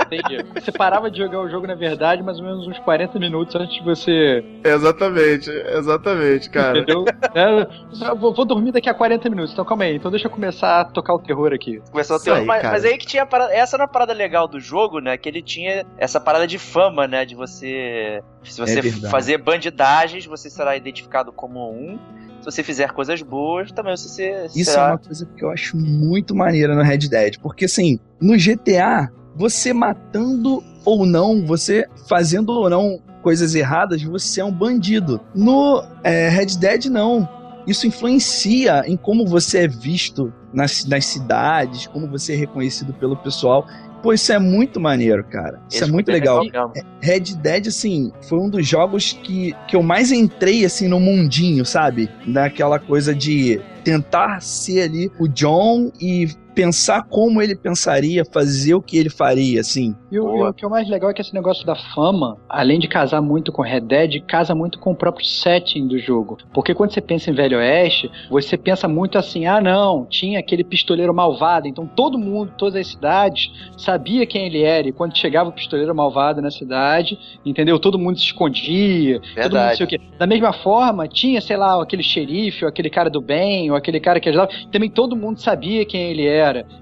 Entendi. Você parava de jogar o jogo, na verdade, mais ou menos uns 40 minutos antes de você. Exatamente, exatamente, cara. Entendeu? É, eu vou, vou dormir daqui a 40 minutos, então calma aí. Então deixa eu começar a tocar o terror aqui. Começou a Isso ter aí, mas, mas aí que tinha parada, essa era a parada legal do jogo, né? Que ele tinha essa parada de fama, né? De você. Se você É fazer bandidagens, você será identificado como um. Se você fizer coisas boas, também você se- Isso é será. uma coisa que eu acho muito maneira no Red Dead. Porque, assim, no GTA, você matando ou não, você fazendo ou não coisas erradas, você é um bandido. No é, Red Dead, não. Isso influencia em como você é visto nas, nas cidades, como você é reconhecido pelo pessoal. Pô, isso é muito maneiro, cara. Isso é muito bem legal. mesmo. Red Dead, assim, foi um dos jogos que, que eu mais entrei, assim, no mundinho, sabe? Naquela coisa de tentar ser ali o John e pensar como ele pensaria, fazer o que ele faria, assim. E o, e o que é o mais legal é que esse negócio da fama, além de casar muito com Red Dead, casa muito com o próprio setting do jogo. Porque quando você pensa em Velho Oeste, você pensa muito assim: ah, não, tinha aquele pistoleiro malvado, então todo mundo, todas as cidades, sabia quem ele era. E quando chegava o pistoleiro malvado na cidade, entendeu? Todo mundo se escondia, todo mundo não Verdade. sei o quê. Da mesma forma, tinha, sei lá, aquele xerife, ou aquele cara do bem, ou aquele cara que ajudava. Também todo mundo sabia quem ele era,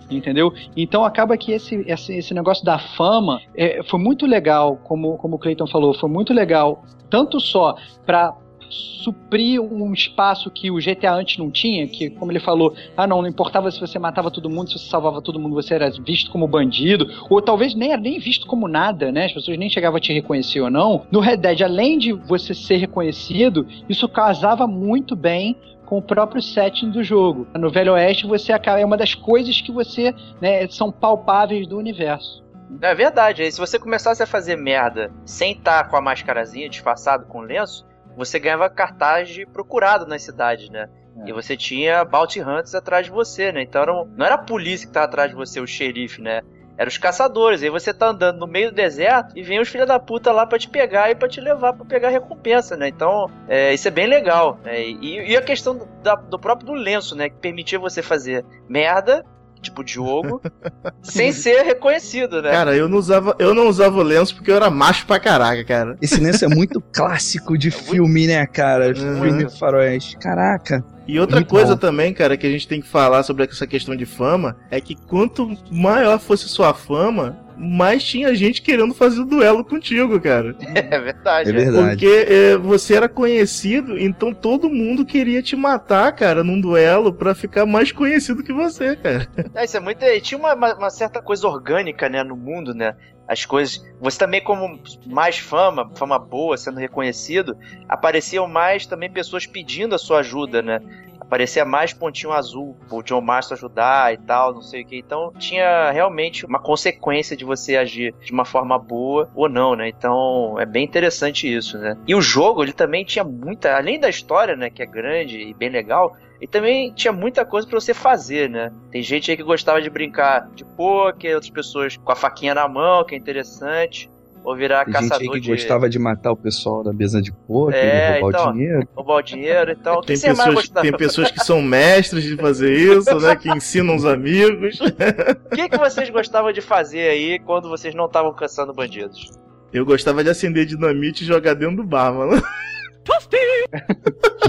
entendeu? Então acaba que esse, esse, esse negócio da fama é, foi muito legal, como, como o Clayton falou, foi muito legal, tanto só para suprir um espaço que o GTA antes não tinha, que, como ele falou, ah não, não importava se você matava todo mundo, se você salvava todo mundo, você era visto como bandido, ou talvez nem era nem visto como nada, né? As pessoas nem chegavam a te reconhecer ou não. No Red Dead, além de você ser reconhecido, isso casava muito bem com o próprio setting do jogo. No Velho Oeste, você acaba, é uma das coisas que você, né, são palpáveis do universo. É verdade, se você começasse a fazer merda sem estar com a mascarazinha disfarçado com o lenço, você ganhava cartaz de procurado nas cidades, né? É. E você tinha bounty hunters atrás de você, né? Então não era a polícia que tava atrás de você, o xerife, né? Eram os caçadores. Aí você tá andando no meio do deserto e vem os filha da puta lá pra te pegar e pra te levar pra pegar recompensa, né? Então, é, isso é bem legal. né? E, e a questão do, da- do próprio do lenço, né? Que permitia você fazer merda, tipo Diogo, sem ser reconhecido, né? Cara, eu não usava, eu não usava o lenço porque eu era macho pra caraca, cara. Esse lenço é muito clássico de filme, né, cara? Uhum. Filme faroeste. Caraca. E outra Muito coisa bom. também, cara, que a gente tem que falar sobre essa questão de fama é que quanto maior fosse sua fama, mais tinha gente querendo fazer o duelo contigo, cara. É verdade. É né? verdade. Porque é, você era conhecido, então todo mundo queria te matar, cara, num duelo pra ficar mais conhecido que você, cara. É, isso é muito. Tinha uma, uma- uma certa coisa orgânica, né, no mundo, né? As coisas. Você também, como mais fama, fama boa, sendo reconhecido, apareciam mais também pessoas pedindo a sua ajuda, né? Aparecia mais pontinho azul, o John Marston ajudar e tal, não sei o que. Então tinha realmente uma consequência de você agir de uma forma boa ou não, né? Então é bem interessante isso, né? E o jogo, ele também tinha muita. Além da história, né, que é grande e bem legal, e também tinha muita coisa pra você fazer, né? Tem gente aí que gostava de brincar de poker, outras pessoas com a faquinha na mão, que é interessante. Ou virar Tem gente aí caçador que de gostava de matar o pessoal da mesa de poker, É, roubar então. o dinheiro. roubar o dinheiro. Então, o que Tem pessoas, tem pessoas que são mestres de fazer isso, né? Que ensinam os amigos. O que, que vocês gostavam de fazer aí quando vocês não estavam caçando bandidos? Eu gostava de acender dinamite e jogar dentro do bar, mano.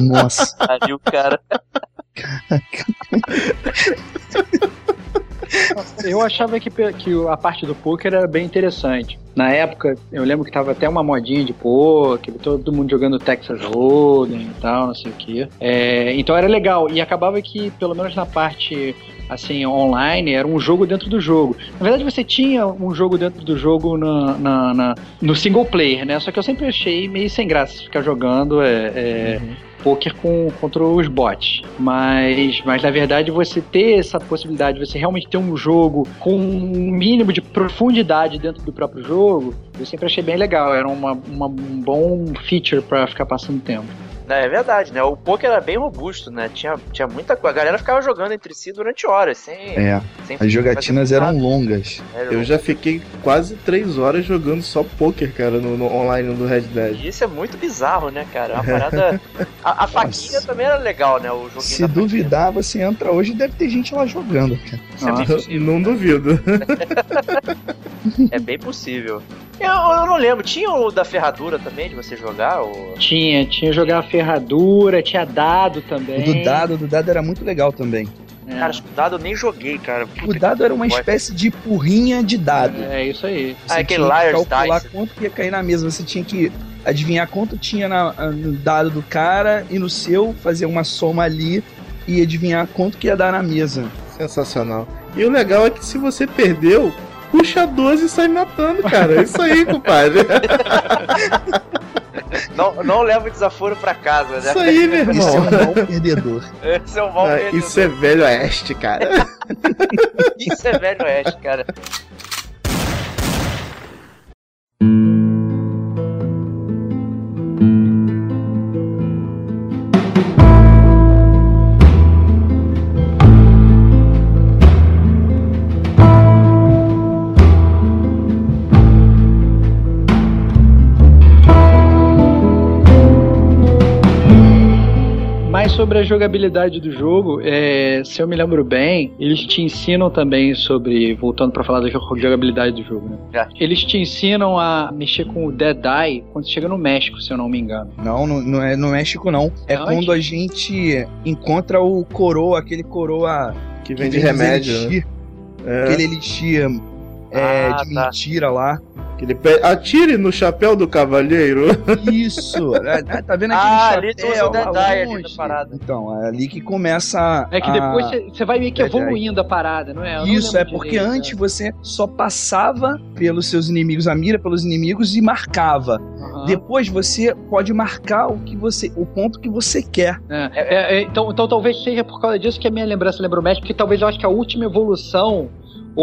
Nossa. Aí o cara. Eu achava que, que a parte do poker era bem interessante. Na época, eu lembro que tava até uma modinha de poker, todo mundo jogando Texas Hold'em e tal, não sei o quê. É, então era legal. E acabava que, pelo menos na parte assim, online, era um jogo dentro do jogo. Na verdade, você tinha um jogo dentro do jogo na, na- na- no single player, né? Só que eu sempre achei meio sem graça ficar jogando é, é, poker com, contra os bots. Mas, mas na verdade, você ter essa possibilidade, você realmente ter um jogo com um mínimo de profundidade dentro do próprio jogo, eu sempre achei bem legal. Era uma, uma- um bom feature pra ficar passando tempo. É, é verdade, né? O poker era bem robusto, né? Tinha, tinha muita coisa. A galera ficava jogando entre si durante horas, sem. É, sem as jogatinas eram nada. longas. Era- Eu já fiquei quase três horas jogando só poker, cara, no, no online do Red Dead. E isso é muito bizarro, né, cara? É uma parada. A, a faquinha também era legal, né? O joguinho Se duvidar, você entra hoje deve ter gente lá jogando, cara. Isso é bem Nossa. possível. Não duvido. É bem possível. Eu, eu não lembro, tinha o da ferradura também de você jogar? Ou... Tinha, tinha jogar a ferradura, tinha dado também. O do dado, o do dado era muito legal também. É. Cara, acho que o dado eu nem joguei, cara. Puta O dado era uma espécie de porrinha de dado. É isso aí. Ah, Você aquele tinha que calcular Dice. quanto que ia cair na mesa. Você tinha que adivinhar quanto tinha na- no dado do cara e no seu, fazer uma soma ali e adivinhar quanto que ia dar na mesa. Sensacional. E o legal é que se você perdeu, puxa 12 e sai matando, cara. É isso aí, compadre. Não, não leva o desaforo pra casa, né? Isso aí, meu Isso é irmão. um mau perdedor. Esse é o mal Ah, perdedor. Isso é velho oeste, cara. Isso é velho oeste, cara. Sobre a jogabilidade do jogo, é, se eu me lembro bem, eles te ensinam também sobre, voltando pra falar da jo- jogabilidade do jogo, né? Já. Eles te ensinam a mexer com o Dead Eye quando você chega no México, se eu não me engano. Não, não, não é no México não. É Não, quando a gente encontra o coroa, aquele coroa Que que vende remédio. né? elixir, É, aquele elixir é, Ah, de tá. mentira lá. que ele pe- Atire no chapéu do cavalheiro. Isso! Ah, tá vendo aquele Ah, chapéu ali tu usa o Eye ali na parada. Então, é ali que começa É que a- depois você- vai meio que evoluindo a parada, não é? Eu não Isso, lembro é porque direito, antes é. você só passava pelos seus inimigos, a mira pelos inimigos e marcava. Aham. Depois você pode marcar o que você, o ponto que você quer. É, é, é, então, então talvez seja por causa disso que a minha lembrança lembra o México, porque talvez eu acho que a última evolução,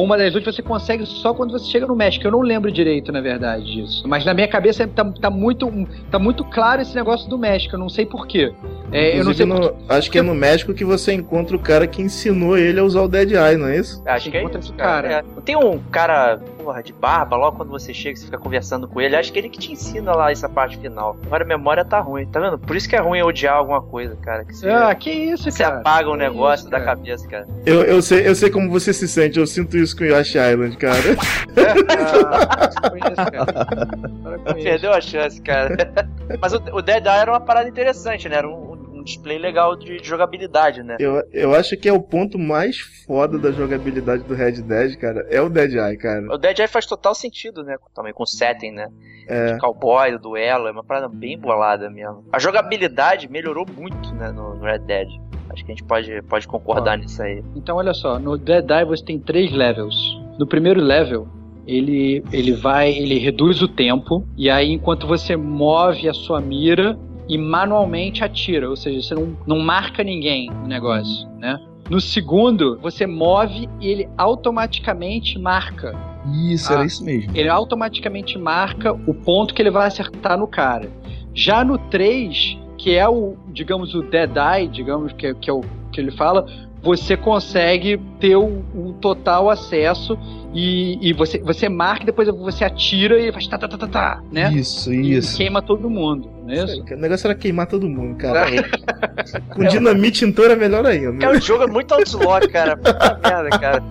uma das últimas, você consegue só quando você chega no México. Eu não lembro direito, na verdade, disso. Mas na minha cabeça tá, tá muito, tá muito claro esse negócio do México, eu não sei porquê. É, eu não sei no- acho que é no México que você encontra o cara que ensinou ele a usar o Dead Eye, não é isso? Acho que é esse cara. cara. É. Tem um cara, porra, de barba, logo quando você chega, você fica conversando com ele. Acho que ele que te ensina lá essa parte final. Agora a memória tá ruim, tá vendo? Por isso que é ruim odiar alguma coisa, cara. Que você, Ah, que isso, você cara. apaga um Que negócio isso, da cabeça, cara. Eu, eu, sei, eu sei como você se sente, eu sinto isso com o Yoshi Island, cara. Ah, para com isso, cara. Perdeu a chance, cara. Mas o, o Dead Eye era uma parada interessante, né? Era um, um display legal de, de jogabilidade, né? Eu, eu acho que é o ponto mais foda da jogabilidade do Red Dead, cara. É o Dead Eye, cara. O Dead Eye faz total sentido, né? Também com o setting, né? É. De cowboy, do duelo, é uma parada bem bolada mesmo. A jogabilidade melhorou muito, né, no, no Red Dead. Acho que a gente pode, pode concordar nisso aí. Então, olha só, no Dead Eye você tem três levels. No primeiro level, ele, ele vai, ele reduz o tempo, e aí enquanto você move a sua mira e manualmente atira, ou seja, você não, não marca ninguém no negócio, né? No segundo, você move e ele automaticamente marca. Isso, Ah. era isso mesmo. Ele automaticamente marca o ponto que ele vai acertar no cara. Já no 3, que é o, digamos, o Dead Eye, digamos, que, é- que é o que ele fala, você consegue ter o, o total acesso e, e você, você marca e depois você atira e faz tá, tá, tá, tá, tá, né? Isso, E isso. queima todo mundo, não é isso? O negócio era queimar todo mundo, cara. Com dinamite então era melhor ainda. Cara, o jogo é muito outlaw, cara. Puta merda, cara.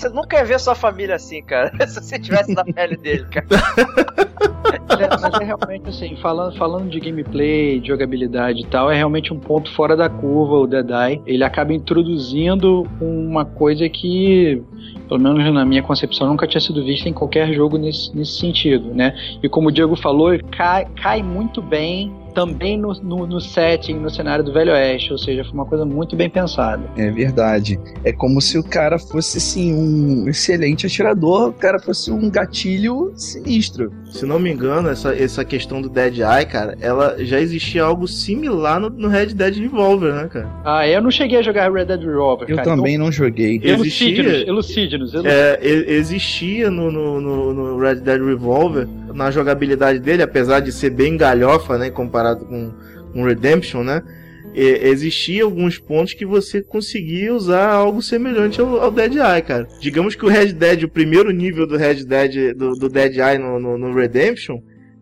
Você nunca ia ver sua família assim, cara. Se você tivesse na pele dele, cara. Mas é, mas é realmente assim, falando, falando de gameplay, de jogabilidade e tal, é realmente um ponto fora da curva o Dead Eye. Ele acaba introduzindo uma coisa que, pelo menos na minha concepção, nunca tinha sido vista em qualquer jogo nesse, nesse sentido, né? E como o Diego falou, ele cai, cai muito bem também no, no, no, setting, no cenário do Velho Oeste, ou seja, foi uma coisa muito bem pensada. É verdade. É como se o cara fosse, assim, um excelente atirador, o cara fosse um gatilho sinistro. Se não me engano, essa, essa questão do Dead Eye, cara, ela já existia algo similar no, no Red Dead Revolver, né, cara? Ah, eu não cheguei a jogar Red Dead Revolver, Eu cara. também não joguei. Então, Existia, elucide-nos, elucide-nos. é, existia no, no, no- no Red Dead Revolver, na jogabilidade dele, apesar de ser bem galhofa, né, comparado com, com Redemption, né, e- existia alguns pontos que você conseguia usar algo semelhante ao, ao Dead Eye, cara. Digamos que o Red Dead, o primeiro nível do Red Dead, do, do Dead Eye no, no, no Redemption,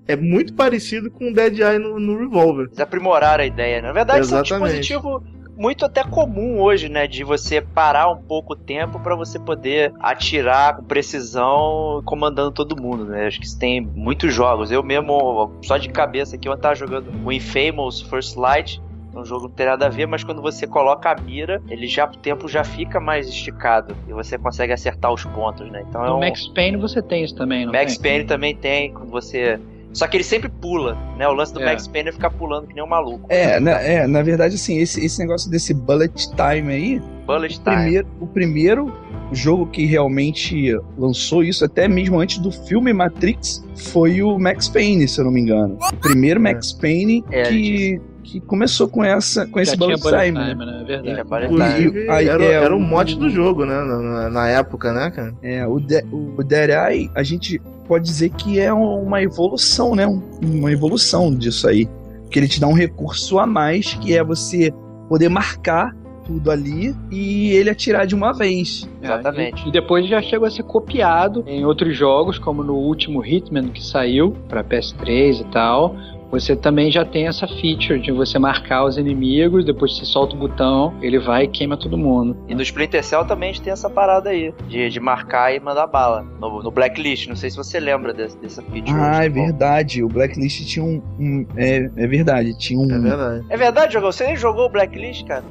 é muito parecido com o Dead Eye no, no Revolver. Eles aprimoraram a ideia. né? Na verdade, é um Exatamente. dispositivo muito até comum hoje, né? De você parar um pouco o tempo pra você poder atirar com precisão, comandando todo mundo, né? Acho que tem muitos jogos. Eu mesmo, só de cabeça aqui, eu tava jogando o Infamous First Light. Um jogo não tem nada a ver, mas quando você coloca a mira, ele já o tempo já fica mais esticado e você consegue acertar os pontos, né? Então é No um... Max Payne você tem isso também, não Max tem? Payne também tem, quando você. Só que ele sempre pula, né? O lance do É. Max Payne é ficar pulando que nem um maluco. É, na, é, na verdade, assim, esse, esse negócio desse bullet time aí, Bullet o Time. primeiro, o primeiro jogo que realmente lançou isso, até mesmo antes do filme Matrix, foi o Max Payne, se eu não me engano. O primeiro Max Payne É, que, que começou com, essa, com esse Já tinha bullet time. né? time, né? É verdade. É. Inclusive, Aí, era, é, era o mote do jogo, né? Na, na- na época, né, cara? É, o, De o Dead Eye, a gente pode dizer que é uma evolução, né? Um- uma evolução disso aí. Que ele te dá um recurso a mais, que é você poder marcar tudo ali e ele atirar de uma vez. Exatamente. E, e depois já chegou a ser copiado em outros jogos, como no último Hitman que saiu pra PS3 e tal. Você também já tem essa feature de você marcar os inimigos, depois você solta o botão, ele vai e queima todo mundo. E no Splinter Cell também a gente tem essa parada aí, de, de marcar e mandar bala. No, no Blacklist, não sei se você lembra desse, dessa feature. Ah, é Bom, verdade. O Blacklist tinha um. um- é, é verdade. Tinha um. É verdade. É verdade, jogou? Você nem jogou o Blacklist, cara?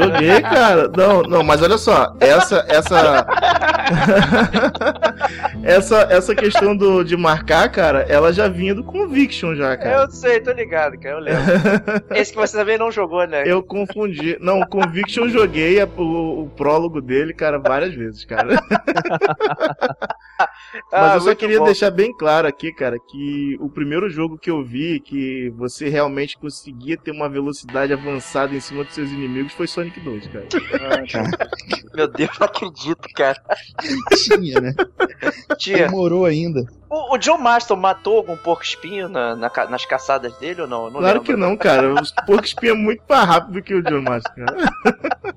Joguei, cara. Não, não, mas olha só, essa essa essa essa questão do de marcar, cara, ela já vinha do Conviction já, cara. Eu sei, tô ligado, cara, eu lembro. Esse que você também não jogou, né? Eu confundi. Não, o Conviction eu joguei o, o prólogo dele, cara, várias vezes, cara. Mas Ah, eu só queria bom. deixar bem claro aqui, cara, que o primeiro jogo que eu vi que você realmente conseguia ter uma velocidade avançada em cima dos seus inimigos foi Sonic 2, cara. Meu Deus, não acredito, cara. Tinha, né? Tia, Demorou ainda. O, o John Marston matou algum porco espinho na, na nas caçadas dele ou não? não claro lembro. que não, cara. Os porcos espinha é muito mais rápido do que o John Master, cara.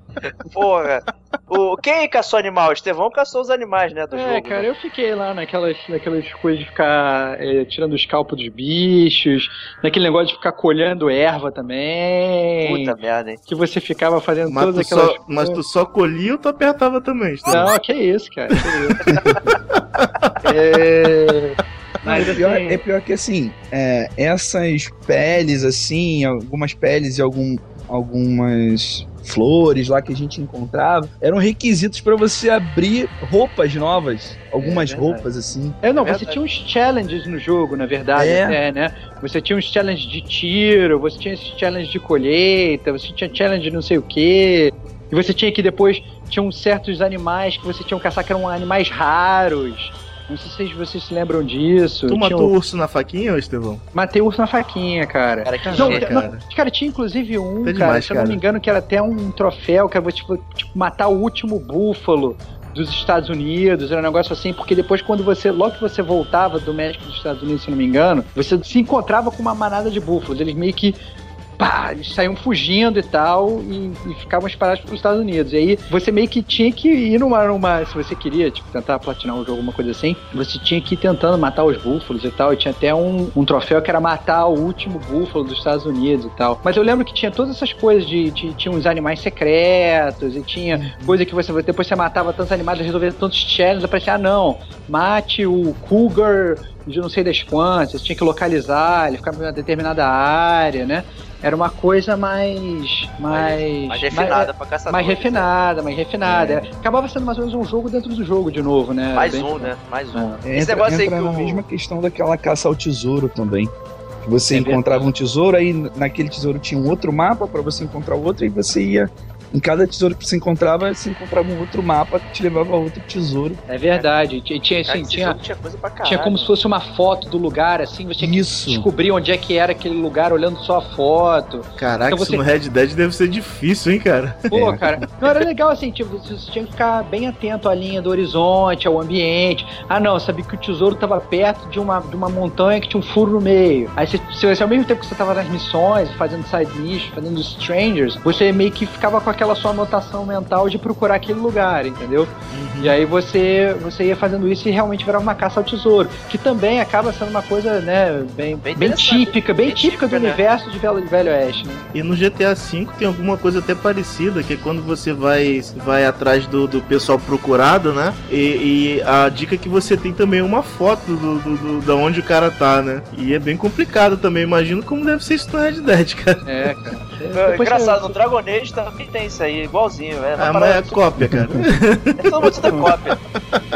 Porra. O, quem caçou animal? O Estevão caçou os animais, né, do É, jogo. cara, né? eu fiquei lá naquelas, naquelas coisas de ficar é, tirando o escalpo dos bichos, naquele negócio de ficar colhendo erva também. Puta merda, hein? Que você ficava fazendo Mas todas aquelas só, mas tu só colhia ou tu apertava também, Estevão? Não, que isso, cara. Que isso. é... Mas é, pior, assim, é pior que assim, é, essas peles, assim, algumas peles e algum, algumas flores lá que a gente encontrava, eram requisitos pra você abrir roupas novas. Algumas É roupas, assim. É, não, Verdade. você tinha uns challenges no jogo, na verdade, É. até, né? Você tinha uns challenges de tiro, você tinha esses challenges de colheita, você tinha challenge de não sei o quê. E você tinha que depois. Tinham certos animais que você tinha que caçar que eram animais raros. Não sei se vocês se lembram disso. Tu matou um- o urso na faquinha, ô Estevão? Matei o urso na faquinha, cara. Cara, que Não, gênio. não, cara. cara, tinha inclusive um, Tá cara, demais, se eu não cara. me engano, que era até um troféu, que era tipo, tipo, matar o último búfalo dos Estados Unidos, era um negócio assim, porque depois quando você, logo que você voltava do México dos Estados Unidos, se eu não me engano, você se encontrava com uma manada de búfalos, eles meio que pá, eles saíam fugindo e tal, e, e ficavam espalhados pelos Estados Unidos. E aí você meio que tinha que ir numa, numa. Se você queria, tipo, tentar platinar um jogo, alguma coisa assim, você tinha que ir tentando matar os búfalos e tal. E tinha até um, um troféu que era matar o último búfalo dos Estados Unidos e tal. Mas eu lembro que tinha todas essas coisas de. de tinha uns animais secretos, e tinha coisa que você. Depois você matava tantos animais, resolvia tantos challenges, aparecia, ah não, mate o Cougar de não sei das quantas, você tinha que localizar, ele ficava em uma determinada área, né? Era uma coisa mais. Mais, mais refinada pra caçador. mais refinada, mais refinada. É. Acabava sendo mais ou menos um jogo dentro do jogo de novo, né? Mais Bem- um, né? Mais um. É, Esse entra, negócio aí entra que na o- mesma questão daquela caça ao tesouro também. Que Você É encontrava um tesouro, aí naquele tesouro tinha um outro mapa pra você encontrar o outro, e você ia. Em cada tesouro que você encontrava, você encontrava um outro mapa que te levava a outro tesouro. É verdade. E Tinha, assim, tinha, tinha coisa pra caralho. tinha como se fosse uma foto do lugar, assim, você tinha que Isso. descobrir onde é que era aquele lugar olhando só a foto. Caraca, Então isso você- no Red Dead deve ser difícil, hein, cara? Pô, É. cara, não era legal assim, tipo, você tinha que ficar bem atento à linha do horizonte, ao ambiente. Ah, não, eu sabia que o tesouro tava perto de uma, de uma montanha que tinha um furo no meio. Aí, você, se você, ao mesmo tempo que você tava nas missões, fazendo side missions, fazendo strangers, você meio que ficava com aquela sua anotação mental de procurar aquele lugar, entendeu? Uhum. E aí você, você ia fazendo isso e realmente virava uma caça ao tesouro, que também acaba sendo uma coisa, né, bem, Bem bem, típica, bem, Bem típica do né? universo de Velho, Velho Oeste, né? E no GTA V tem alguma coisa até parecida, que é quando você vai, vai atrás do, do pessoal procurado, né? E, e a dica é que você tem também uma foto do, do, do- da onde o cara tá, né? E é bem complicado também. Imagino como deve ser isso no Red Dead, cara. É, cara. É, Depois engraçado, você- no Dragon Age também tem isso aí, igualzinho. É, uma Ah, mas é cópia, cara. É mundo da cópia.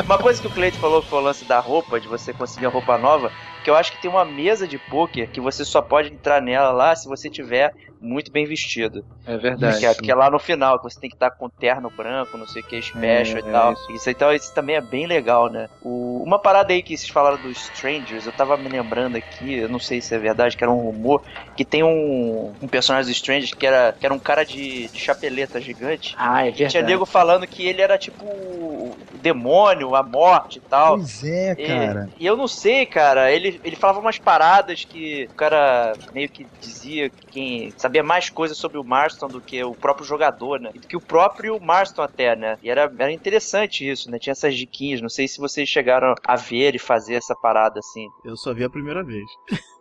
Uma coisa que o Cleito falou foi o lance da roupa, de você conseguir a roupa nova, que eu acho que tem uma mesa de poker que você só pode entrar nela lá se você tiver muito bem vestido. É verdade. Que é, que é lá no final, que você tem que estar com terno branco, não sei o que, special É, e tal. isso. Isso. então, isso também é bem legal, né? O- uma parada aí que vocês falaram dos Strangers, eu tava me lembrando aqui, eu não sei se é verdade, que era um rumor, que tem um, um personagem dos Strangers que era, que era um cara de, de chapeleta gigante. Ah, é Tinha verdade. nego falando que ele era tipo o demônio, a morte e tal. Pois é, E- cara. E, eu não sei, cara. Ele, ele falava umas paradas que o cara meio que dizia que sabia mais coisas sobre o Marston do que o próprio jogador, né? Do que o próprio Marston até, né? E era, era interessante isso, né? Tinha essas diquinhas. Não sei se vocês chegaram a ver e fazer essa parada assim. Eu só vi a primeira vez.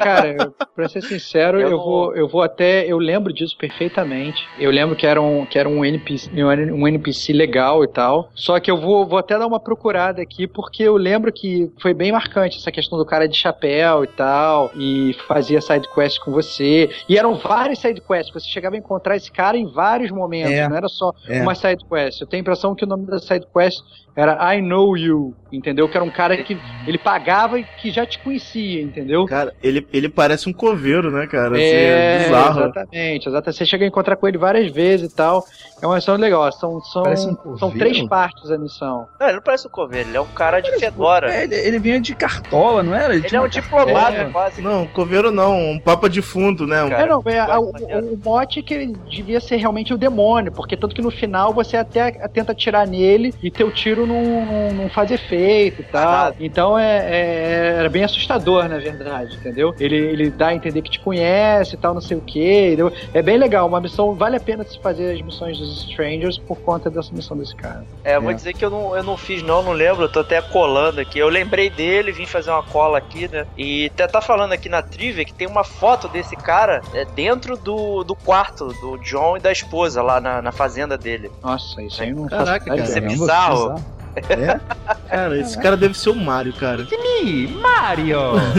Cara, eu, pra ser sincero, Eu eu, não- vou, eu vou até. Eu lembro disso perfeitamente. Eu lembro que era um, que era um, NPC, um NPC legal e tal. Só que eu vou, vou até dar uma procurada aqui, porque eu lembro que foi bem marcante essa questão do cara de chapéu e tal. E fazia side quest com você. E eram várias side quests. Você chegava a encontrar esse cara em vários momentos. É. Não era só É. uma side quest. Eu tenho a impressão que o nome da side quest era I Know You. Entendeu? Que era um cara que ele pagava e que já te conhecia, entendeu? Cara, ele, ele parece um coveiro, né, cara? Assim, É, é bizarro. exatamente, exatamente. Você chega a encontrar com ele várias vezes e tal. É uma missão legal. São, são, Parece um são três partes a missão. Não, ele não parece um coveiro, ele é um cara de fedora. É, ele, ele vinha de cartola, não era? Ele é tinha um uma diplomata, É. quase. Não, coveiro não, um papa defunto, né? Um- Cara, é, não, é, a- o, o mote é que ele devia ser realmente o demônio, porque tanto que no final você até tenta atirar nele e teu tiro não, não, não faz efeito e tal. nada. Então é, é- era bem assustador, na verdade, entendeu? Ele, ele dá a entender que te conhece e tal, não sei o que. É bem legal, uma missão, vale a pena se fazer as missões dos Strangers por conta dessa missão desse cara. É, eu vou É. dizer que eu não, eu não fiz não, não lembro, eu tô até colando aqui. Eu lembrei dele, vim fazer uma cola aqui, né? E até tá falando aqui na trivia que tem uma foto desse cara é, dentro do, do quarto do John e da esposa lá na, na fazenda dele. Nossa, isso aí não Caraca, faço ideia. Isso é bizarro. É? Cara, esse cara deve ser o Mario, cara.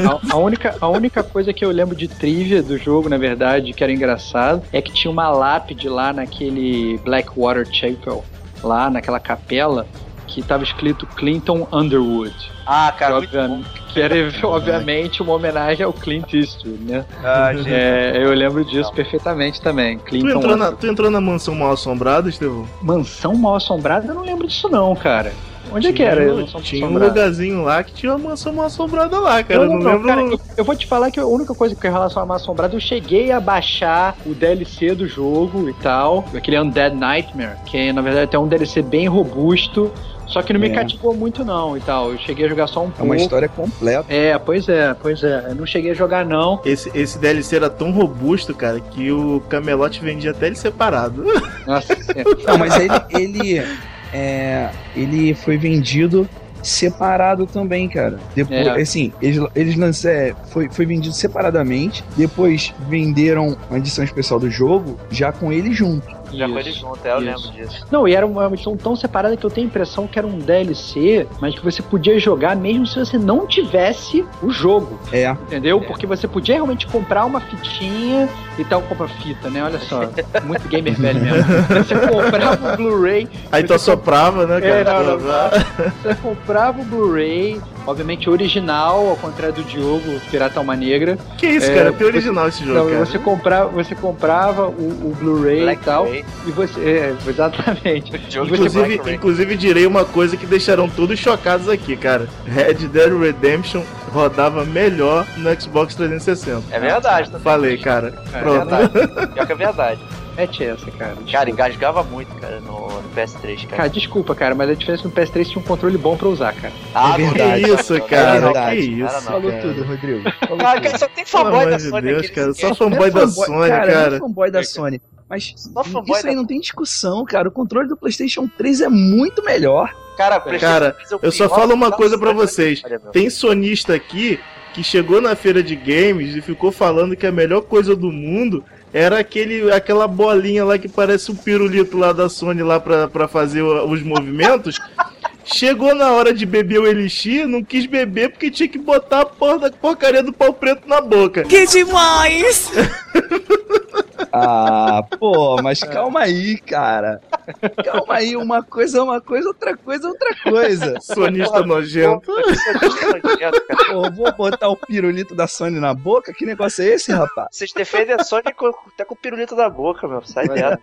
A, a única, a única coisa que eu lembro de trivia do jogo, na verdade, que era engraçado, é que tinha uma lápide lá naquele Blackwater Chapel, lá naquela capela, que tava escrito Clinton Underwood. Ah, Que, cara, muito obviamente, que era, obviamente, uma homenagem ao Clint Eastwood, né? Ah, gente. É, eu lembro disso perfeitamente também. Tu Clinton entrou, na, tu entrou na mansão mal assombrada, Estevão? Mansão Mal Assombrada? Eu não lembro disso não, cara. Onde é que era? Tinha- Mal Tinha um lugarzinho lá que tinha uma mansão mal assombrada lá, cara. Eu Eu não, não, lembro. cara, eu, eu vou te falar que a única coisa que em relação a Massa Assombrada, eu cheguei a baixar o DLC do jogo e tal, aquele Undead Nightmare, que na verdade é um DLC bem robusto, só que não me É. cativou muito não e tal. Eu cheguei a jogar só um É pouco. uma história completa. É, pois é, pois é. Eu não cheguei a jogar não. Esse, esse DLC era tão robusto, cara, que o Camelote vendia até ele separado. Nossa, Não, mas ele, ele, é, ele foi vendido separado também, cara. Depois, É. assim, eles, eles lançaram, é, foi, foi vendido separadamente, depois venderam uma edição especial do jogo já com ele junto. Já com Isso, ele junto, é, eu isso. lembro disso. Não, e era uma missão tão separada que eu tenho a impressão que era um DLC, mas que você podia jogar mesmo se você não tivesse o jogo, É. entendeu? Porque você podia realmente comprar uma fitinha e tal, compra fita, né? Olha só, muito gamer velho mesmo. Você comprava o Blu-ray, Aí tu assoprava, né, É, cara? não, não, você comprava o Blu-ray, obviamente original, ao contrário do Diogo, Pirata Alma Negra. Que isso, É, cara? Tem original esse jogo, Não, cara. você comprava, você comprava o, o Blu-ray e tal, Ray. E você, é, exatamente. Jogo de Inclusive, Black inclusive direi uma coisa que deixaram todos chocados aqui, cara. Red Dead Redemption rodava melhor no Xbox 360. É verdade, também. Falei, cara. É Pronto. verdade. Pior que é verdade. Mete essa, cara. Cara, engasgava muito, cara, no, no PS3, cara. Cara, desculpa, cara, mas a diferença no PS3 tinha um controle bom pra usar, cara. Ah, É não, verdade. Que isso, cara? não, verdade. que isso, Cara, não. Falou cara. tudo, Rodrigo. Falou Cara, tudo. cara, só tem Pelo fanboy amor da de Sony Deus, aqui. cara. Só game. fanboy da Sony, cara. é fanboy da Sony. Mas isso aí da- não tem discussão, cara. O controle do PlayStation 3 é muito melhor. Cara, Cara, 3 o eu só falo uma coisa da vocês. Tem sonista aqui que chegou na feira de games e ficou falando que a melhor coisa do mundo era aquele, aquela bolinha lá que parece um pirulito lá da Sony lá pra, pra fazer os movimentos. Chegou na hora de beber o Elixir, não quis beber porque tinha que botar a porra da porcaria do pau preto na boca. Ah, pô, mas calma aí, cara. Calma aí, uma coisa é uma coisa, outra coisa é outra coisa. Sonista nojento. Pô, vou botar o pirulito da Sony na boca? Que negócio é esse, rapaz? Vocês defendem a Sony com, até com o pirulito da boca, meu. Sai dela.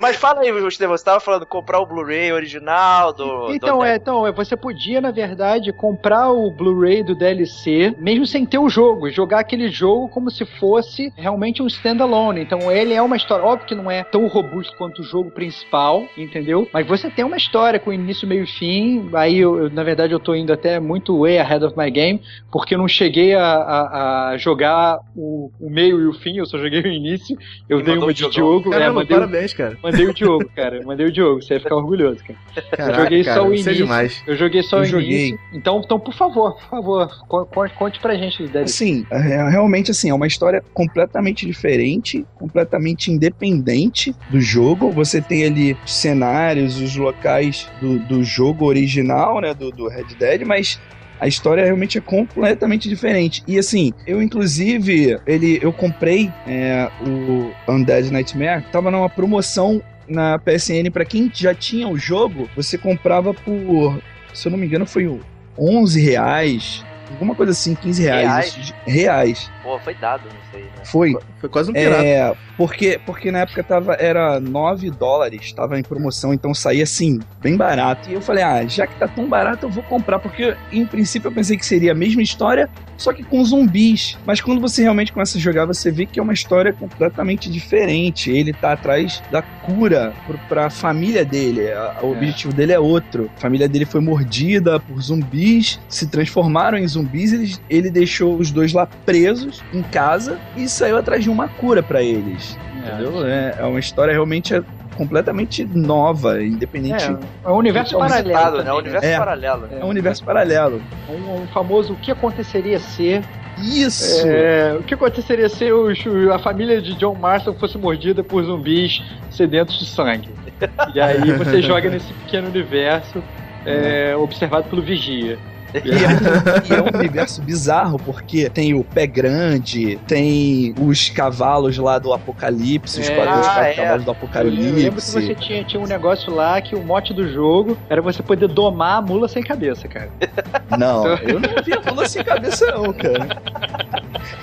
Mas fala aí, Estevão, você tava falando comprar o Blu-ray original do. Então, do... é, então, é, você podia, na verdade, comprar o Blu-ray do DLC, mesmo sem ter o jogo, e jogar aquele jogo como se fosse realmente um standalone. Então, ele é uma história, óbvio que não é tão robusto quanto o jogo principal, entendeu? Mas você tem uma história com início, meio e fim. Aí, eu, eu, na verdade, eu tô indo até muito way ahead of my game, porque eu não cheguei a, a- a jogar o, o meio e o fim, eu só joguei o início. Eu E dei uma de. Diogo, é, Caramba, mandei, o- parabéns, cara. mandei o Diogo, cara. Mandei o Diogo, você ia ficar orgulhoso, cara. Caraca, joguei cara, só o é início. demais. Eu joguei só Eu o joguei. início. Então, então, por favor, por favor, co- co- conte pra gente, Délio. Assim, é, realmente assim, é uma história completamente diferente, completamente independente do jogo. Você tem ali os cenários, os locais do, do jogo original, né, do, do Red Dead, mas a história realmente é completamente diferente. E assim, eu inclusive, ele, eu comprei é, o Undead Nightmare, tava numa promoção na PSN pra quem já tinha o jogo, você comprava por, se eu não me engano, foi o 11 reais, alguma coisa assim, 15 reais. Reais? Reais. Pô, foi dado, não sei, né? Foi. Foi quase um pirata. É, porque, porque na época tava, era 9 dólares, tava em promoção, então saía assim, bem barato. E eu falei, ah, já que tá tão barato, eu vou comprar, porque em princípio eu pensei que seria a mesma história, só que com zumbis. Mas quando você realmente começa a jogar, você vê que é uma história completamente diferente. Ele tá atrás da cura pro- pra família dele. O objetivo dele é outro. A família dele foi mordida por zumbis, se transformaram em zumbis, ele, ele deixou os dois lá presos em casa e saiu atrás de uma cura pra eles. Entendeu? É, é uma história realmente é completamente nova, independente. É, é um universo Então, paralelo. Né? também, O universo É. paralelo. É um universo paralelo. Um, um famoso o que aconteceria se. Isso! é, o que aconteceria se os- a família de John Marston fosse mordida por zumbis sedentos de sangue? E aí você joga nesse pequeno universo é, observado pelo Vigia. E é, um, e é um universo bizarro, porque tem o pé grande, tem os cavalos lá do Apocalipse, os É. quadros Ah, é. cavalos do Eu lembro que Apocalipse. você tinha, tinha um negócio lá que o mote do jogo era você poder domar a mula sem cabeça, cara. Não, eu não vi a mula sem cabeça, não, cara.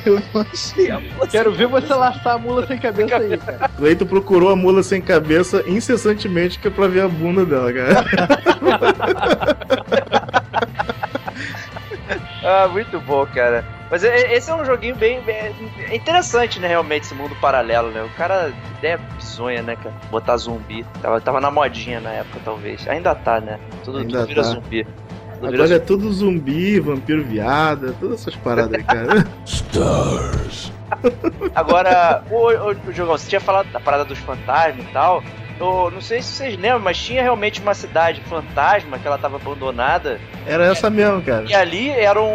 Eu não achei a mula Quero ver você laçar a mula sem cabeça aí, cara. Leito procurou a mula sem cabeça incessantemente que é pra ver a bunda dela, cara. Ah, muito bom, cara. Mas esse é um joguinho bem, bem- é interessante, né? Realmente, esse mundo paralelo, né? O cara, ideia bizonha, né, cara? Botar zumbi. Tava, tava na modinha na época, talvez. Ainda tá, né? Tudo, Ainda tudo vira tá. zumbi. Tudo vira Agora é tudo zumbi, vampiro viado, todas essas paradas aí, cara. Agora, o, o, o Jogão, você tinha falado da parada dos fantasmas e tal. Eu não sei se vocês lembram, mas tinha realmente uma cidade fantasma que ela tava abandonada. Era essa mesmo, cara. E ali eram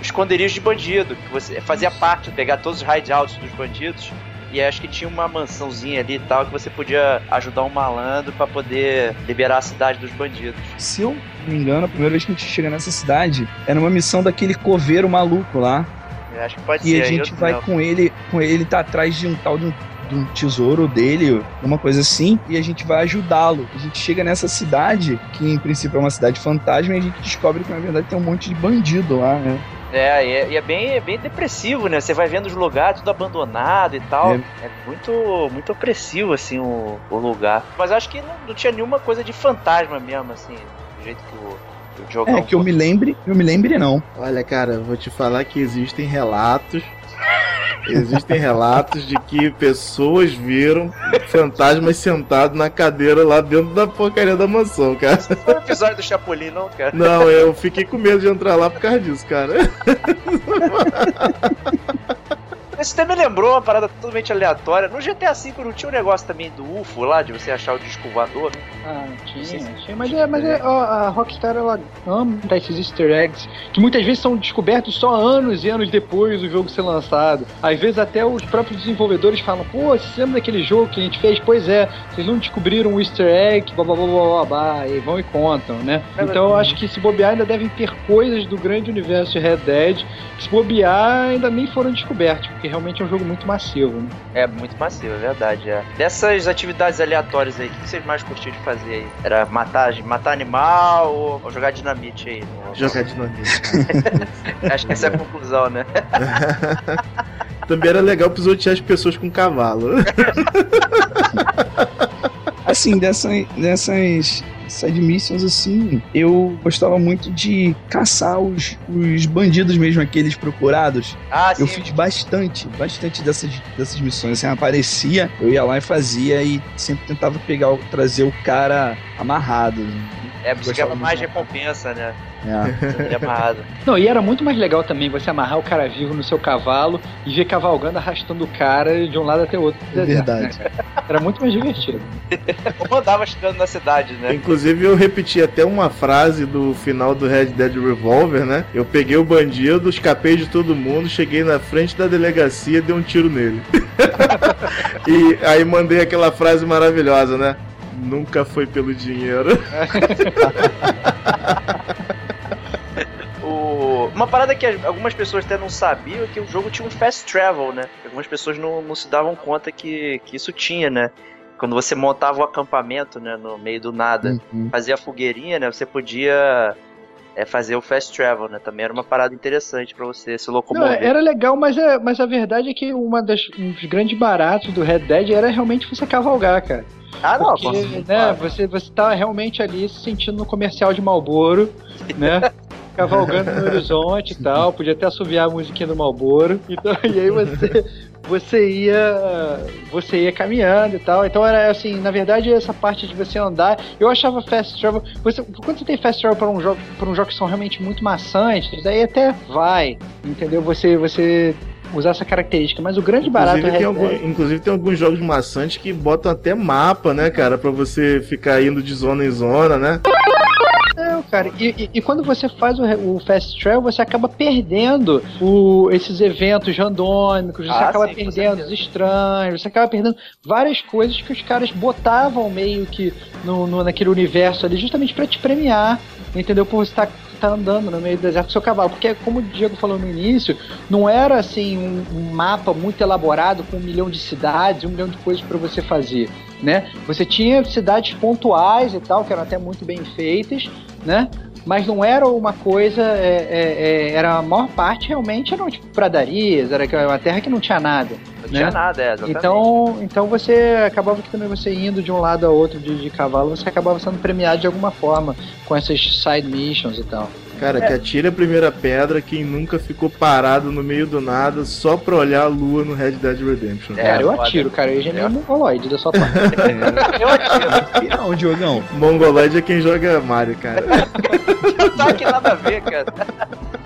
esconderijos de bandido, que você fazia parte, pegar todos os hideouts dos bandidos E acho que tinha uma mansãozinha ali e tal que você podia ajudar um malandro pra poder liberar a cidade dos bandidos. Se eu não me engano, a primeira vez que a gente chega nessa cidade era uma missão daquele coveiro maluco lá. Eu acho que pode E ser. a aí gente vai não. com ele, com ele tá atrás de um tal de um, de um tesouro dele, uma coisa assim, e a gente vai ajudá-lo. A gente chega nessa cidade, que em princípio é uma cidade fantasma, e a gente descobre que na verdade tem um monte de bandido lá, né? É, e é, e é bem, é bem depressivo, né? Você vai vendo os lugares tudo abandonado e tal. É. É, muito, muito opressivo, assim, o, o lugar. Mas acho que não, não tinha nenhuma coisa de fantasma mesmo, assim, do jeito que o. É, que eu me lembre, eu me lembre não. Olha, cara, eu vou te falar que existem relatos. Existem relatos de que pessoas viram fantasmas sentados na cadeira lá dentro da porcaria da mansão, cara. Foi um episódio do Chapolin, não, cara? Não, eu fiquei com medo de entrar lá por causa disso, cara. Isso me lembrou uma parada totalmente aleatória. No GTA V não tinha um negócio também do UFO lá, de você achar o disco voador? Ah, tinha, tinha. Mas, é, mas é, ó, a Rockstar ela ama dar esses easter eggs que muitas vezes são descobertos só anos e anos depois do jogo ser lançado. Às vezes até os próprios desenvolvedores falam, pô, você lembra daquele jogo que a gente fez? Pois é, vocês não descobriram o easter egg, blá blá blá blá blá, blá e vão e contam, né? É Então eu acho que se bobear ainda devem ter coisas do grande universo de Red Dead que se bobear ainda nem foram descobertos, porque realmente é um jogo muito massivo, né? É muito massivo, é verdade. É. Dessas atividades aleatórias aí, o que vocês mais curtiam de fazer aí? Era matar, matar animal ou, ou jogar dinamite aí? no- Jogar dinamite. Acho que essa é a conclusão, né? Também era legal pisotear as pessoas com cavalo. Assim, dessas, dessas side missions, assim, eu gostava muito de caçar os, os bandidos mesmo, aqueles procurados. Ah, Eu fiz bastante, bastante dessas, dessas missões. Assim, aparecia, eu ia lá e fazia e sempre tentava pegar, o- trazer o cara amarrado. É, ganhava muito. mais recompensa, né? É. É amarrado. Não, e era muito mais legal também você amarrar o cara vivo no seu cavalo e ver cavalgando, arrastando o cara de um lado até o outro. É verdade. Era muito mais divertido. Ou andava chegando na cidade, né? Inclusive, eu repeti até uma frase do final do Red Dead Revolver, né? Eu peguei o bandido, escapei de todo mundo, cheguei na frente da delegacia e dei um tiro nele. e aí mandei aquela frase maravilhosa, né? Nunca foi pelo dinheiro. O... Uma parada que as- algumas pessoas até não sabiam é que o jogo tinha um fast travel, né? Algumas pessoas não, não se davam conta que, que isso tinha, né? Quando você montava o acampamento, né, no meio do nada, Uhum. fazia a fogueirinha, né, você podia é, fazer o fast travel, né? Também era uma parada interessante pra você se Não, locomover. era legal, mas, é, mas a verdade é que uma das, um dos grandes baratos do Red Dead era realmente você cavalgar, cara. Ah, não, Porque, com- né, claro. você, você tá realmente ali se sentindo no comercial de Malboro, né? Cavalgando no horizonte e tal, podia até assoviar a musiquinha do Malboro. Então, e aí você, você ia. Você ia caminhando e tal. Então era assim, na verdade, essa parte de você andar, eu achava fast travel. Você, quando você tem fast travel para um jogo, para um jogo que são realmente muito maçantes, daí até vai, entendeu? Você, você usar essa característica. Mas o grande barato Inclusive tem, é algum- inclusive tem alguns jogos maçantes que botam até mapa, né, cara? Pra você ficar indo de zona em zona, né? Não, cara, e, e- e quando você faz o, o Fast Travel, você acaba perdendo o- esses eventos randômicos, você Ah, acaba sim, perdendo os estranhos, você acaba perdendo várias coisas que os caras botavam meio que no, no- naquele universo ali, justamente pra te premiar, entendeu? Por você estar tá andando no meio do deserto com seu cavalo. Porque, como o Diego falou no início, não era assim um, mapa muito elaborado com um milhão de cidades, um milhão de coisas pra você fazer, né? Você tinha cidades pontuais e tal, que eram até muito bem feitas, né? Mas não era uma coisa, é, é, é, era a maior parte realmente eram tipo pradarias, era uma terra que não tinha nada. Não tinha né? nada, é, exatamente. Então, então você acabava que também você indo de um lado a outro de, de cavalo, você acabava sendo premiado de alguma forma com essas side missions e tal. Cara, que atire a primeira pedra quem nunca ficou parado no meio do nada só pra olhar a lua no Red Dead Redemption. É, cara, eu atiro, cara, eu já nem mongoloide da sua parte. Eu atiro. Não, Diogão. Mongoloide é quem joga Mario, cara. Não tá aqui nada a ver, cara.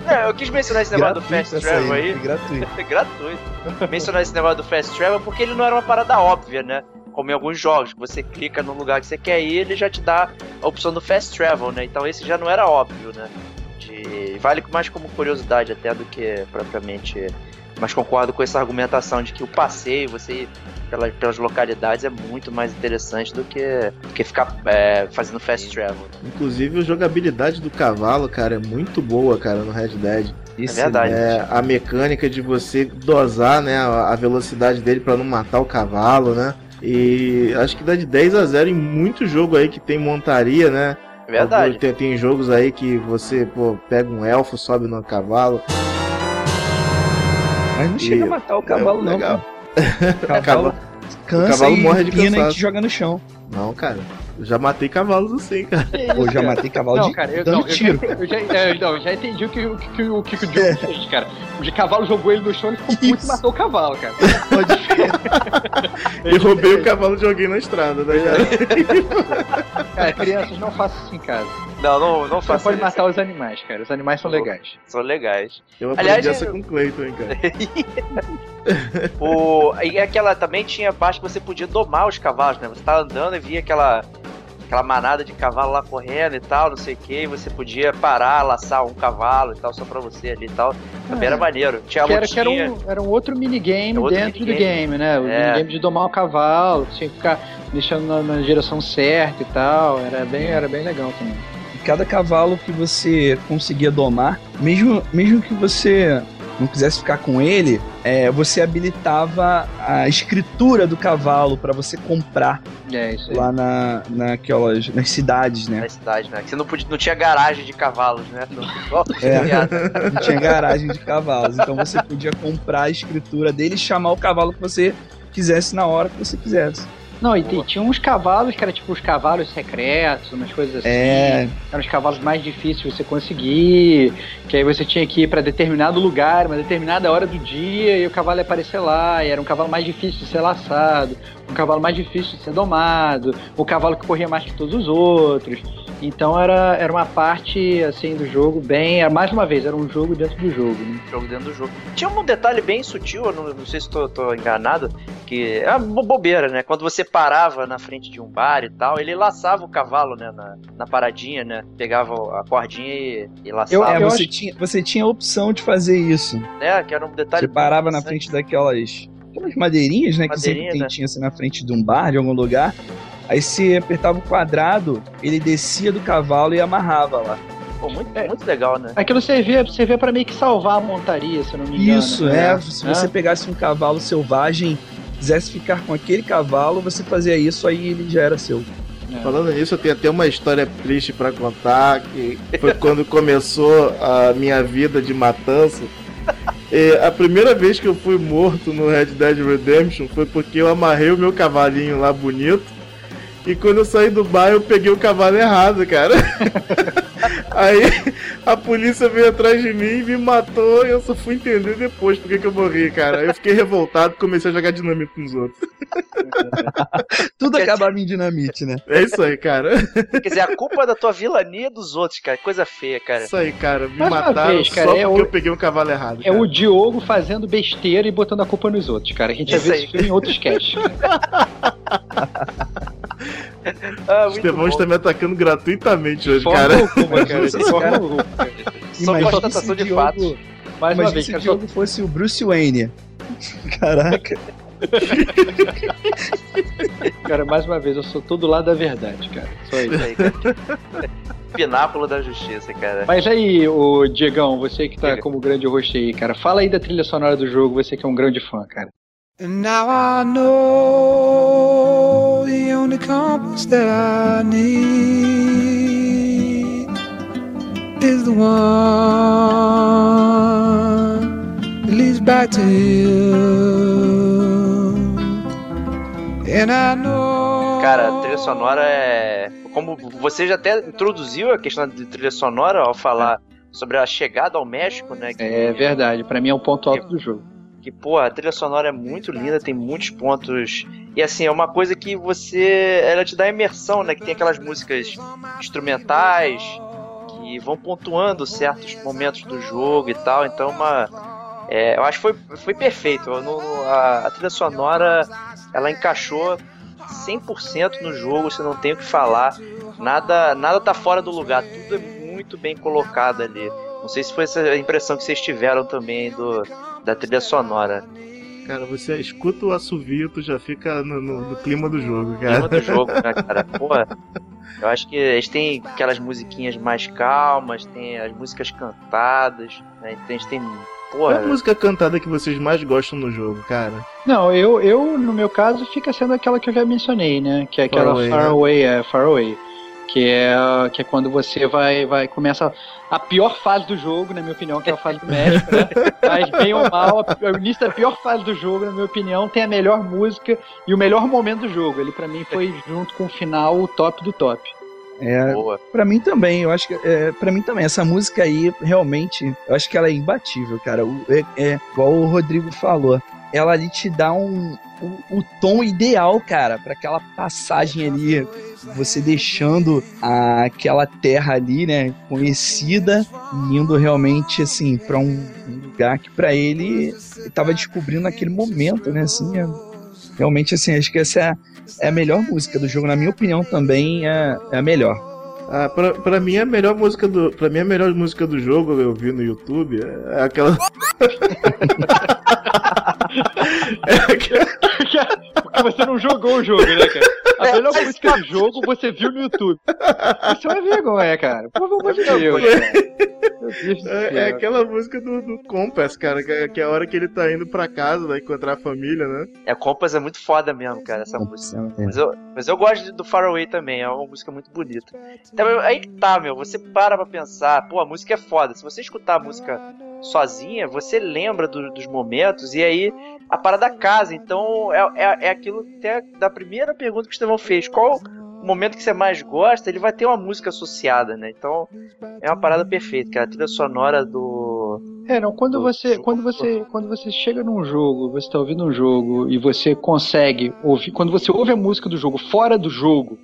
É, eu quis mencionar esse negócio do fast travel aí, aí. gratuito. gratuito. Mencionar esse negócio do fast travel porque ele não era uma parada óbvia, né? Como em alguns jogos, que você clica no lugar que você quer ir, ele já te dá a opção do fast travel, né? Então esse já não era óbvio, né? De... Vale mais como curiosidade até do que propriamente Mas concordo com essa argumentação de que o passeio, você ir pelas, pelas localidades, é muito mais interessante do que, do que ficar é, fazendo fast travel. Inclusive, a jogabilidade do cavalo, cara, é muito boa, cara, no Red Dead. Isso é verdade. É, a mecânica de você dosar, né, a, a velocidade dele para não matar o cavalo, né? E acho que dá de 10 a 0 em muito jogo aí que tem montaria, né? É verdade. Tem, tem jogos aí que você pô, pega um elfo, sobe no cavalo. Mas não chega a matar o cavalo, é, não. legal. cara. O cavalo cansa o cavalo e morre de empina e cansaço. te joga no chão. Não, cara. Eu já matei cavalos assim, cara. Pô, já matei cavalo Não, de cara, eu, dando não, eu, tiro. já, eu, já, é, não, eu já entendi o que o que, o, que, que o Diogo fez, cara. O de cavalo jogou ele no chão, ele ficou puto e Isso. matou o cavalo, cara. Pode E roubei o cavalo de alguém na estrada, né, cara? Cara, crianças, não façam isso em casa. Não, não, não Você não faça pode isso. matar os animais, cara. Os animais são legais. São legais. Eu aprendi Aliás, essa eu- com o Cleiton, hein, cara. O, e aquela também tinha parte que você podia domar os cavalos, né? Você tá andando e via aquela, aquela manada de cavalo lá correndo e tal, não sei o que, e você podia parar, laçar um cavalo e tal, só pra você ali e tal. Também Ah, era maneiro. Tinha a Que era, que era, um, era um outro minigame É outro dentro do minigame. game, né? O É. minigame de domar o cavalo, você tinha que ficar deixando na, na direção certa e tal. Era bem, era bem legal também. cada cavalo que você conseguia domar, mesmo, mesmo que você não quisesse ficar com ele, é, você habilitava a escritura do cavalo para você comprar É, lá na, naquelas nas cidades, né? Na cidade, né? Que você não, podia, não tinha garagem de cavalos, né? Não, É. Não tinha garagem de cavalos, então você podia comprar a escritura dele e chamar o cavalo que você quisesse na hora que você quisesse. Não, e, e tinha uns cavalos que era tipo os cavalos secretos, umas coisas assim. É, Eram os cavalos mais difíceis de você conseguir, que aí você tinha que ir pra determinado lugar, uma determinada hora do dia, e o cavalo ia aparecer lá, e era um cavalo mais difícil de ser laçado, um cavalo mais difícil de ser domado, o cavalo que corria mais que todos os outros. Então era, era uma parte assim do jogo bem. era- Mais uma vez, era um jogo dentro do jogo. Né? jogo dentro do jogo. Tinha um detalhe bem sutil, eu não, não sei se tô, tô enganado, que é uma bo- bobeira, né? Quando você parava na frente de um bar e tal, ele laçava o cavalo, né? Na, na paradinha, né? Pegava a cordinha e, e laçava, é, eu você, acho- tinha, você tinha a opção de fazer isso. né? Que era um detalhe Você parava na frente daquelas aquelas madeirinhas, né? que sempre Madeirinha, tem, né? tinha assim, na frente de um bar, de algum lugar. Aí você apertava o quadrado, ele descia do cavalo e amarrava lá. Pô, muito, É. muito legal, né? Aquilo servia, servia para meio que salvar a montaria, se eu não me engano. Isso, né? é. Se você É. pegasse um cavalo selvagem, quisesse ficar com aquele cavalo, você fazia isso, aí ele já era seu. Falando nisso, eu tenho até uma história triste pra contar, que foi quando começou a minha vida de matança. E a primeira vez que eu fui morto no Red Dead Redemption foi porque eu amarrei o meu cavalinho lá bonito. E quando eu saí do bar, eu peguei o cavalo errado, cara. Aí a polícia veio atrás de mim e me matou e eu só fui entender depois porque que eu morri, cara. Aí eu fiquei revoltado e comecei a jogar dinamite nos outros. Tudo acabava em dinamite, né? É isso aí, cara. Quer dizer, a culpa é da tua vilania dos outros, cara. Coisa feia, cara. Isso aí, cara. Me Mais uma mataram vez, cara, só é porque o- eu peguei um cavalo errado. É cara. o Diogo fazendo besteira e botando a culpa nos outros, cara. A gente já Isso viu filme em outros casts. Ah, Estevão bom. está me atacando gratuitamente hoje, Forma cara. alguma, cara. Esse cara- cara. Só Imagina constatação se o de. Diogo, Mais uma vez, se o cara. só- fosse o Bruce Wayne. Caraca. Cara, mais uma vez, eu sou todo lado da verdade, cara. Só isso. Isso aí, cara. Pináculo da justiça, cara. Mas aí, o Diegão, você que tá Diga. como grande host aí, cara, fala aí da trilha sonora do jogo, você que é um grande fã, cara. Now I know compass that I need is the one that leads back to you. And I know. Cara, a trilha sonora é. Como você já até introduziu a questão de trilha sonora ao falar sobre a chegada ao México, né? Que, É verdade, pra mim é um ponto alto do jogo. Que, pô, a trilha sonora é muito linda, tem muitos pontos. E assim, é uma coisa que você. Ela te dá imersão, né? Que tem aquelas músicas instrumentais que vão pontuando certos momentos do jogo e tal. Então, uma. é, eu acho que foi, foi perfeito. Não- a, a trilha sonora ela encaixou 100% no jogo, você não tem o que falar. Nada, nada tá fora do lugar, tudo é muito bem colocado ali. Não sei se foi essa impressão que vocês tiveram também do, da trilha sonora. Cara, você escuta o assovio, tu já fica no, no- no clima do jogo, Clima cara. do jogo, né, cara? Porra, eu acho que eles têm aquelas musiquinhas mais calmas, tem as músicas cantadas, né? Então eles têm. Qual é Porra, a música cantada que vocês mais gostam no jogo, cara? Não, eu, eu, no meu caso, fica sendo aquela que eu já mencionei, né? Que é aquela Far Away, Far né? Away, é, Far Away. Que é, que é quando você vai, vai começa a pior fase do jogo, na minha opinião, que é a fase do México, né? Mas bem ou mal, a- o início da pior fase do jogo, na minha opinião, tem a melhor música e o melhor momento do jogo. Ele, pra mim, foi junto com o final, o top do top. É, boa. Pra mim também, eu acho que é, para mim também essa música aí realmente, eu acho que ela é imbatível, cara. O- é, é igual o Rodrigo falou, ela ali te dá um o, o tom ideal, cara, pra aquela passagem ali, você deixando a- aquela terra ali, né, conhecida e indo realmente assim pra um, um lugar que pra ele ele tava descobrindo naquele momento, né, assim, é- realmente assim, acho que essa é a, é a melhor música do jogo, na minha opinião também é, é a melhor. Ah, pra, pra mim a melhor música do. Pra mim a melhor música do jogo eu vi no YouTube é aquela. é. Porque você não jogou o jogo, né, cara? A melhor música do jogo você viu no YouTube. Isso é uma vergonha, cara. Por favor de Deus, É, é aquela música do, do Compass, cara, que é, que é a hora que ele tá indo pra casa, né, encontrar a família, né? É, Compass é muito foda mesmo, cara, essa música. É. Mas eu, mas eu gosto do Far Away também, é uma música muito bonita. Então, aí que tá, meu, você para pra pensar, pô, a música é foda. Se você escutar a música sozinha, você lembra do- dos momentos e aí a parada casa. Então é, é, é aquilo até da primeira pergunta que o Estevão fez. Qual o momento que você mais gosta? Ele vai ter uma música associada, né? Então é uma parada perfeita, cara. A trilha sonora do. É, não, quando do você, quando você, quando você chega num jogo, você tá ouvindo um jogo e você consegue ouvir, quando você ouve a música do jogo fora do jogo,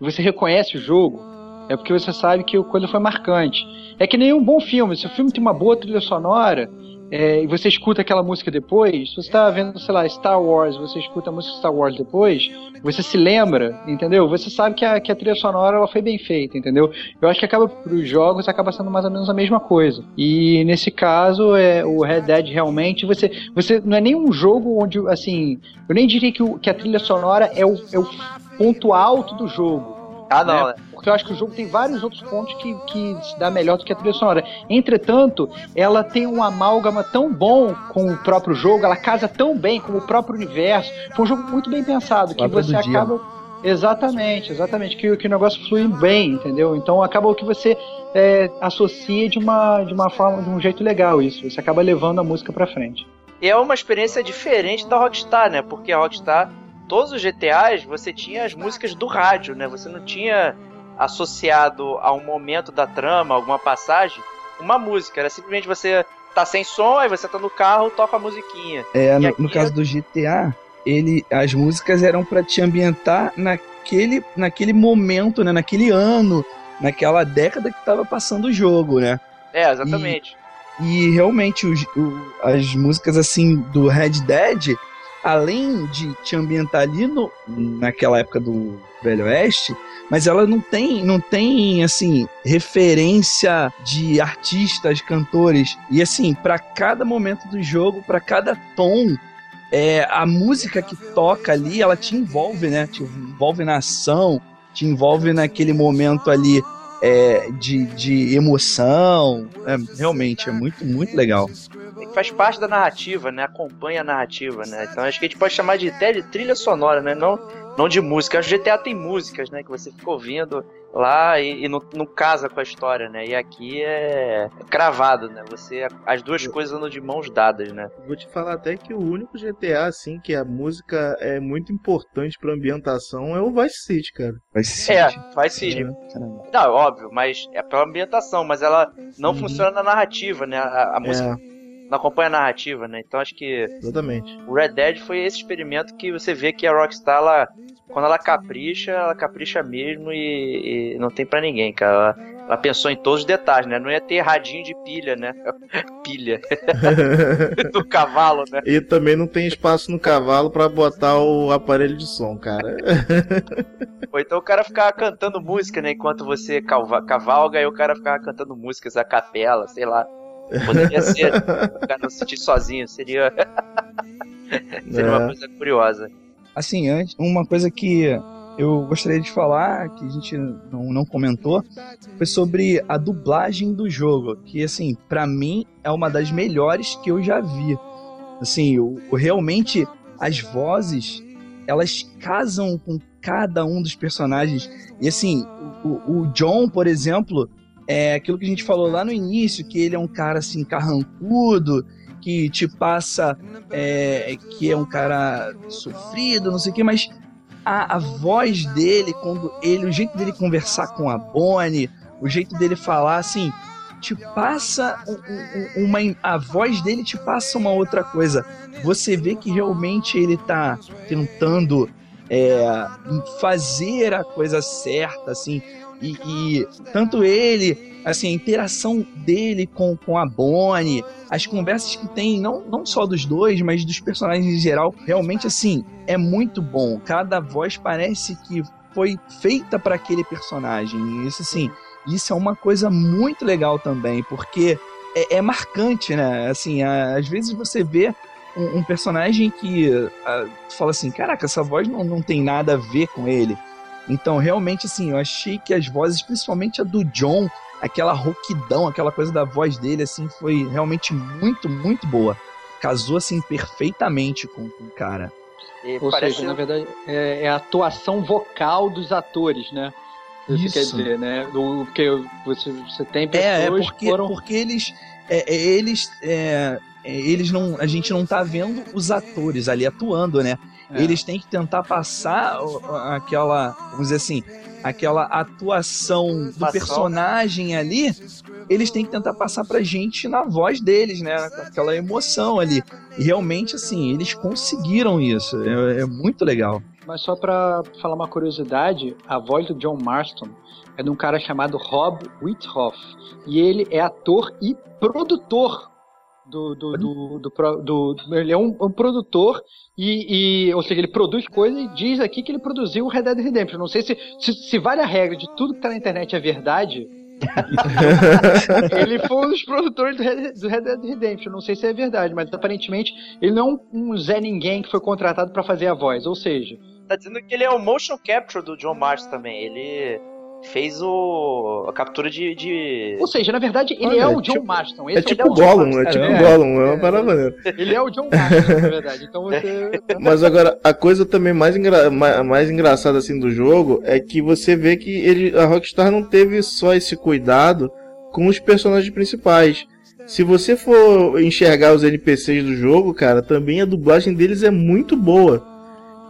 você reconhece o jogo, é porque você sabe que a coisa foi marcante. É que nem um bom filme, se o filme tem uma boa trilha sonora, é, e você escuta aquela música depois, se você tá vendo, sei lá, Star Wars, você escuta a música Star Wars depois, você se lembra, entendeu? Você sabe que a, que a trilha sonora ela foi bem feita, entendeu? Eu acho que acaba pros jogos acaba sendo mais ou menos a mesma coisa. E nesse caso, é, o Red Dead realmente você você não é nem um jogo onde assim, eu nem diria que, o- que a trilha sonora é o, é o ponto alto do jogo. Ah, não, né? Porque eu acho que o jogo tem vários outros pontos que, que se dá melhor do que a trilha sonora. Entretanto, ela tem um amálgama tão bom com o próprio jogo, ela casa tão bem com o próprio universo. Foi um jogo muito bem pensado, que você dia. acaba. Exatamente, exatamente. Que, que o negócio flui bem, entendeu? Então acaba que você é, associa de uma, de uma forma, de um jeito legal isso. Você acaba levando a música pra frente. E é uma experiência diferente da Rockstar, né? Porque a Rockstar, todos os GTAs, você tinha as músicas do rádio, né? Você não tinha associado a um momento da trama, alguma passagem, uma música. Era simplesmente você tá sem som, aí você tá no carro, toca a musiquinha. É, E no, aqui no caso do GTA, ele, as músicas eram pra te ambientar naquele, naquele momento, né? Naquele ano, naquela década que tava passando o jogo, né? É, exatamente. E realmente os- o- as músicas assim do Red Dead, além de te ambientar ali no, naquela época do Velho Oeste, mas ela não tem, não tem assim referência de artistas, cantores. E assim, para cada momento do jogo, para cada tom, é, a música que toca ali, ela te envolve, né? Te envolve na ação, te envolve naquele momento ali é, de, de emoção. É, realmente, é muito, muito legal. Faz parte da narrativa, né? Acompanha a narrativa, né? Então acho que a gente pode chamar de até de trilha sonora, né? Não, não de música. Acho que o GTA tem músicas, né? Que você fica ouvindo lá e, e não, não casa com a história, né? E aqui é cravado, né? Você, as duas coisas andam de mãos dadas, né? Vou te falar até que o único GTA, assim, que a música é muito importante pra ambientação é o Vice City, cara. Vai ser. É, faz sim. Caramba. Não, é óbvio, mas é pela ambientação, mas ela não Uhum. funciona na narrativa, né? A, a música É, não acompanha a narrativa, né? Então acho que exatamente. o Red Dead foi esse experimento que você vê que a Rockstar, ela, quando ela capricha, ela capricha mesmo e, e não tem pra ninguém, cara. Ela, ela pensou em todos os detalhes, né? Não ia ter radinho de pilha, né? pilha do cavalo, né? e também não tem espaço no cavalo pra botar o aparelho de som, cara. Ou então o cara ficava cantando música, né? Enquanto você cavalga, e o cara ficava cantando músicas a capela, sei lá. Poderia ser. cara não se sentir sozinho. Seria. seria É. uma coisa curiosa. Assim, antes, uma coisa que eu gostaria de falar, que a gente não, não comentou, foi sobre a dublagem do jogo, que, assim, pra mim é uma das melhores que eu já vi. Assim, o, o- realmente as vozes, elas casam com cada um dos personagens. E, assim, o, o John, por exemplo, é aquilo que a gente falou lá no início, que ele é um cara, assim, carrancudo, que te passa é, que é um cara sofrido, não sei o que, mas a, a voz dele, quando ele, o jeito dele conversar com a Bonnie, o jeito dele falar, assim, te passa um- um- uma. A voz dele te passa uma outra coisa. Você vê que realmente ele tá tentando é, fazer a coisa certa, assim, e, e tanto ele, assim, a interação dele com, com a Bonnie, as conversas que tem, não, não só dos dois, mas dos personagens em geral, realmente assim, é muito bom. Cada voz parece que foi feita para aquele personagem. Isso assim, isso é uma coisa muito legal também, porque é, é marcante, né? Assim, a- às vezes você vê um, personagem que fala assim, caraca, essa voz não, não tem nada a ver com ele. Então, realmente, assim, eu achei que as vozes, principalmente a do John, aquela rouquidão, aquela coisa da voz dele, assim, foi realmente muito, muito boa. Casou, assim, perfeitamente com, com o cara. E Ou parece seja, na verdade, é, é a atuação vocal dos atores, né? Isso, Isso. quer dizer, né? Do, porque você, você tem É, é pessoas porque, que foram. porque eles. é, é, eles. é, é, eles não. A gente não tá vendo os atores ali atuando, né? É. Eles têm que tentar passar aquela. Vamos dizer assim. Aquela atuação do personagem ali. Eles têm que tentar passar pra gente na voz deles, né? Aquela emoção ali. E realmente, assim, eles conseguiram isso. É, é muito legal. Mas só pra falar uma curiosidade, a voz do John Marston é de um cara chamado Rob Whithoff. E ele é ator e produtor do. do, do, do, pro- do- ele é um, um produtor e, e- Ou seja, ele produz coisas e diz aqui que ele produziu o Red Dead Redemption. Não sei se, se, se vale a regra de tudo que tá na internet é verdade. ele foi um dos produtores do Red, do Red Dead Redemption. Não sei se é verdade, mas aparentemente ele não é um, um Zé Ninguém que foi contratado pra fazer a voz. Ou seja, Tá dizendo que ele é o motion capture do John Marston também. Ele fez o a captura de. de... Ou seja, na verdade, ele Olha, é o é John tipo- Marston. É Esse tipo ele o Gollum, Marston. é tipo o É, Gollum, é uma parada maneira. Ele é o John Marston, na verdade. Então você. Mas agora, a coisa também mais, engra- ma- mais engraçada assim do jogo é que você vê que ele, a Rockstar não teve só esse cuidado com os personagens principais. Se você for enxergar os NPCs do jogo, cara, também a dublagem deles é muito boa.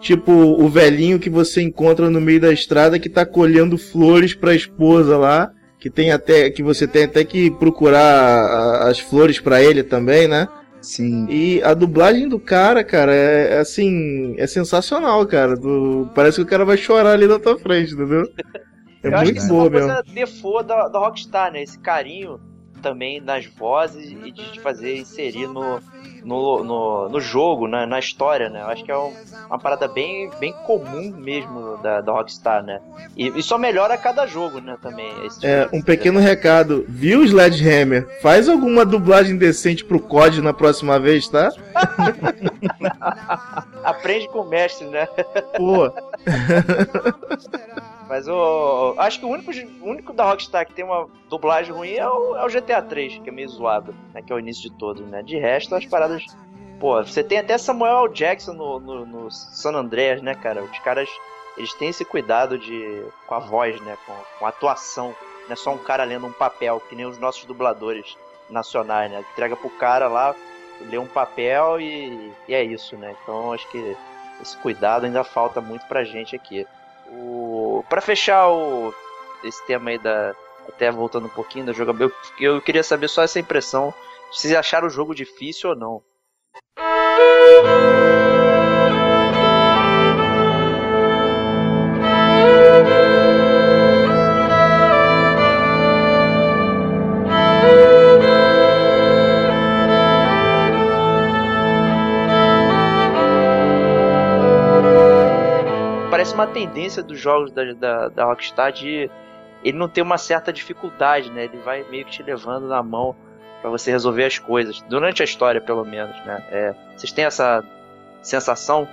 Tipo, o velhinho que você encontra no meio da estrada que tá colhendo flores pra esposa lá, que tem até que você tem até que procurar a- as flores pra ele também, né? Sim. E a dublagem do cara, cara, é, é assim, é sensacional, cara. Do- parece que o cara vai chorar ali na tua frente, entendeu? É Eu acho que muito isso boa é uma mesmo. coisa default da, da Rockstar, né? Esse carinho também nas vozes e de fazer inserir no, no, no, no jogo, né? na história, né? Eu acho que é um- uma parada bem, bem comum mesmo da, da Rockstar, né? E, e só melhora a cada jogo, né? Também. esse tipo É, um pequeno recado. Viu, Sledgehammer? Faz alguma dublagem decente pro COD na próxima vez, tá? Aprende com o mestre, né? Pô, Mas o. Acho que o único, o único da Rockstar que tem uma dublagem ruim é o, é o GTA 3, que é meio zoado, né? Que é o início de todos, né? De resto, as paradas. Pô, você tem até Samuel. Jackson no, no, no San Andreas, né, cara? Os caras. Eles têm esse cuidado de. com a voz, né? Com, com a atuação. Não é só um cara lendo um papel, que nem os nossos dubladores nacionais, né? Entrega pro cara lá, lê um papel e, e é isso, né? Então acho que esse cuidado ainda falta muito pra gente aqui. O... Fechar o... esse tema aí da. Até voltando um pouquinho da jogabilidade, eu, eu queria saber só essa impressão. Se acharam o jogo difícil ou não. Parece uma tendência dos jogos da, da, da Rockstar de ele não ter uma certa dificuldade, né? Ele vai meio que te levando na mão Pra você resolver as coisas, durante a história pelo menos, né? É, vocês têm essa sensação?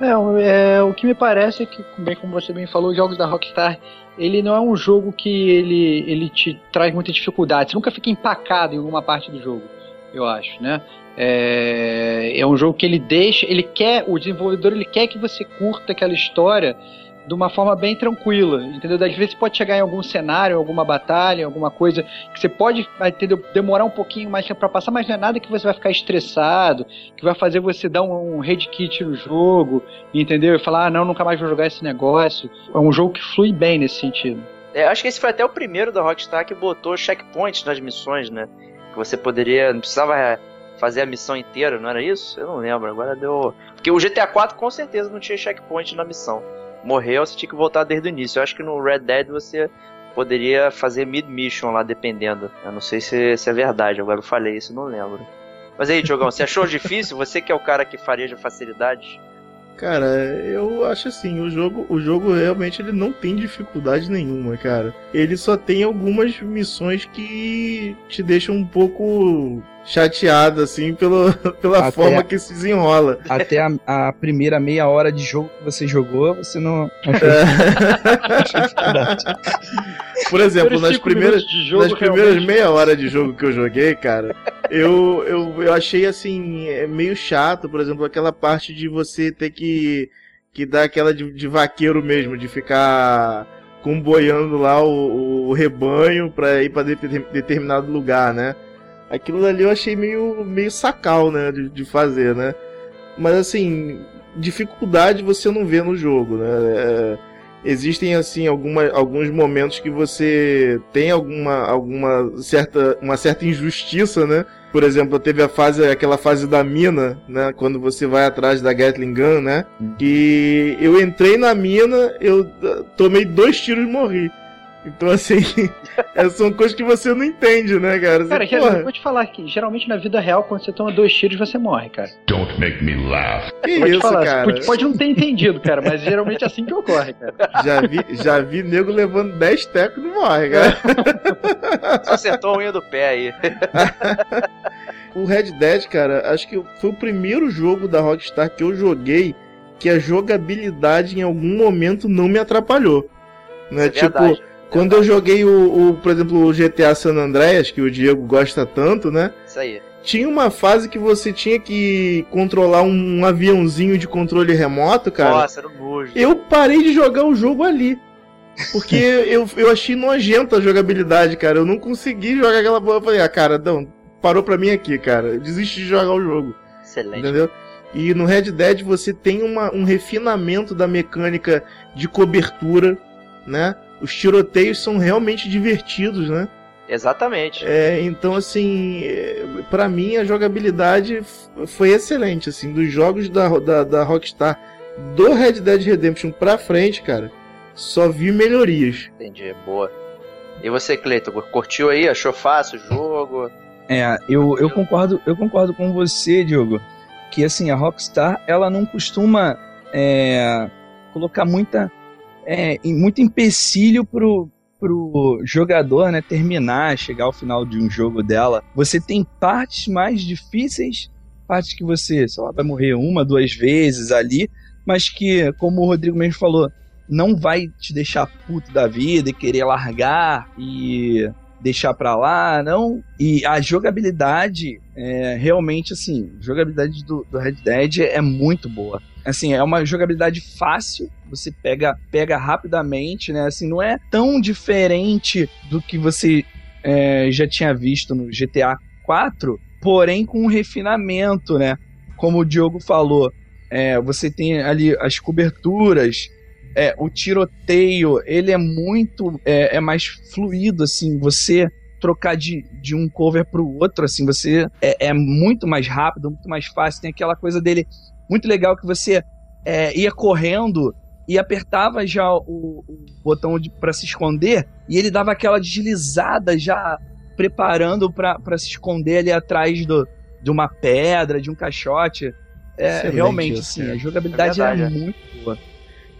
É, é, o que me parece é que, bem como você bem falou, os jogos da Rockstar, ele não é um jogo que ele, ele te traz muita dificuldade. Você nunca fica empacado em alguma parte do jogo, eu acho, né? É, é um jogo que ele deixa, ele quer, o desenvolvedor ele quer que você curta aquela história de uma forma bem tranquila, entendeu? Às vezes você pode chegar em algum cenário, alguma batalha, alguma coisa que você pode entendeu? demorar um pouquinho mais para passar, mas não é nada que você vai ficar estressado, que vai fazer você dar um, um head kit no jogo, entendeu? E falar, ah, não, nunca mais vou jogar esse negócio. É um jogo que flui bem nesse sentido. É, acho que esse foi até o primeiro da Rockstar que botou checkpoints nas missões, né? Que você poderia, não precisava fazer a missão inteira, não era isso? Eu não lembro, agora deu. Porque o GTA 4 com certeza não tinha checkpoint na missão morreu, você tinha que voltar desde o início. Eu acho que no Red Dead você poderia fazer mid-mission lá, dependendo. Eu não sei se, se é verdade, agora eu falei isso, não lembro. Mas aí, Diogão, você achou difícil? Você que é o cara que faria de facilidade? Cara, eu acho assim, o jogo, o jogo realmente ele não tem dificuldade nenhuma, cara. Ele só tem algumas missões que te deixam um pouco chateado, assim, pelo, pela Até forma a- que se desenrola. Até a, a primeira meia hora de jogo que você jogou, você não achou dificuldade. Por exemplo, nas primeiras, jogo, nas primeiras realmente. meia hora de jogo que eu joguei, cara, eu, eu, eu achei assim, é meio chato, por exemplo, aquela parte de você ter que, que dar aquela de, de vaqueiro mesmo, de ficar comboiando lá o, o rebanho pra ir pra de- determinado lugar, né? Aquilo dali eu achei meio, meio sacal, né, de, de fazer, né? Mas assim, dificuldade você não vê no jogo, né? É, existem assim alguma, alguns momentos que você tem alguma, alguma certa, uma certa injustiça, né? Por exemplo, teve a fase, aquela fase da mina, né? Quando você vai atrás da Gatling Gun, né? Que eu entrei na mina, eu uh, tomei dois tiros e morri. Então, assim, essas são coisas que você não entende, né, cara? Você, Cara, porra, geralmente, vou te falar que geralmente na vida real, quando você toma dois tiros, você morre, cara. Don't make me laugh. que Vou te isso, falar, cara? Pode, pode não ter entendido, cara, mas geralmente é assim que ocorre, cara. Já vi, já vi nego levando 10 tecos e não morre, cara. Só acertou a unha do pé aí. O Red Dead, cara, acho que foi o primeiro jogo da Rockstar que eu joguei que a jogabilidade em algum momento não me atrapalhou. Né? É tipo, verdade. Quando eu joguei o, o, por exemplo, o GTA San Andreas, que o Diego gosta tanto, né? Isso aí. Tinha uma fase que você tinha que controlar um, aviãozinho de controle remoto, cara. Nossa, era um nojo. Eu parei de jogar o jogo ali. Porque eu, eu achei nojenta a jogabilidade, cara. Eu não consegui jogar aquela porra. Eu falei, ah, cara, não, parou pra mim aqui, cara. Eu desisti de jogar o jogo. Excelente. Entendeu? E no Red Dead você tem uma, um refinamento da mecânica de cobertura, né? Os tiroteios são realmente divertidos, né? Exatamente. É, então, assim, é, pra mim a jogabilidade foi excelente, assim, dos jogos da, da, da Rockstar do Red Dead Redemption pra frente, cara, só vi melhorias. Entendi, boa. E você, Cleiton, curtiu aí? Achou fácil o jogo? É, eu, eu concordo, eu concordo com você, Diogo, que assim, a Rockstar, ela não costuma é, colocar muita, é, muito empecilho pro, pro jogador, né, terminar, chegar ao final de um jogo dela. Você tem partes mais difíceis, partes que você, lá, vai morrer uma, duas vezes ali, mas que, como o Rodrigo mesmo falou, não vai te deixar puto da vida e querer largar e deixar pra lá, não. E a jogabilidade é realmente assim, jogabilidade do, do Red Dead é muito boa. Assim, é uma jogabilidade fácil, você pega pega rapidamente, né? Assim, não é tão diferente do que você é, já tinha visto no GTA 4, porém com um refinamento, né? Como o Diogo falou, é, você tem ali as coberturas, é, o tiroteio, ele é muito, é, é mais fluido, assim, você trocar de, de um cover pro outro, assim, você é, é muito mais rápido, muito mais fácil, tem aquela coisa dele muito legal que você é, ia correndo e apertava já o, o botão para se esconder e ele dava aquela deslizada já preparando para se esconder ali atrás do, de uma pedra, de um caixote. É, Excelente realmente, assim, cara. a jogabilidade É é, verdade, é. muito boa.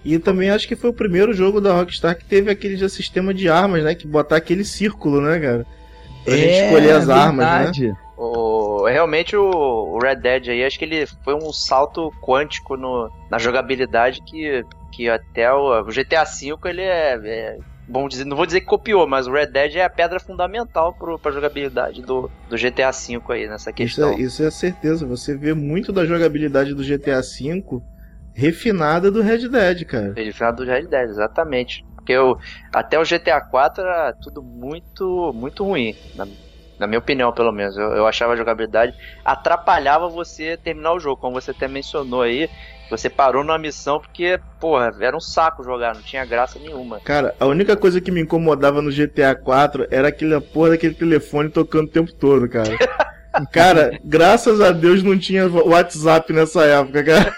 E também acho que foi o primeiro jogo da Rockstar que teve aquele já sistema de armas, né? Que botar aquele círculo, né, cara? Pra gente escolher as armas, né? O, realmente o, Red Dead aí, acho que ele foi um salto quântico no, na jogabilidade que, que até o, o GTA V ele é, é bom dizer, não vou dizer que copiou, mas o Red Dead é a pedra fundamental pro, pra jogabilidade do, do GTA V aí, nessa Isso questão. é, isso é certeza. Você vê muito da jogabilidade do GTA V refinada do Red Dead, cara. Ele final do Red Dead, exatamente. Porque eu, até o GTA 4 era tudo muito, muito ruim. Na, na minha opinião, pelo menos. Eu, eu achava a jogabilidade atrapalhava você terminar o jogo. Como você até mencionou aí, você parou numa missão porque, porra, era um saco jogar, não tinha graça nenhuma. Cara, a única coisa que me incomodava no GTA 4 era aquele porra daquele telefone tocando o tempo todo, cara. Cara, graças a Deus não tinha WhatsApp nessa época, cara.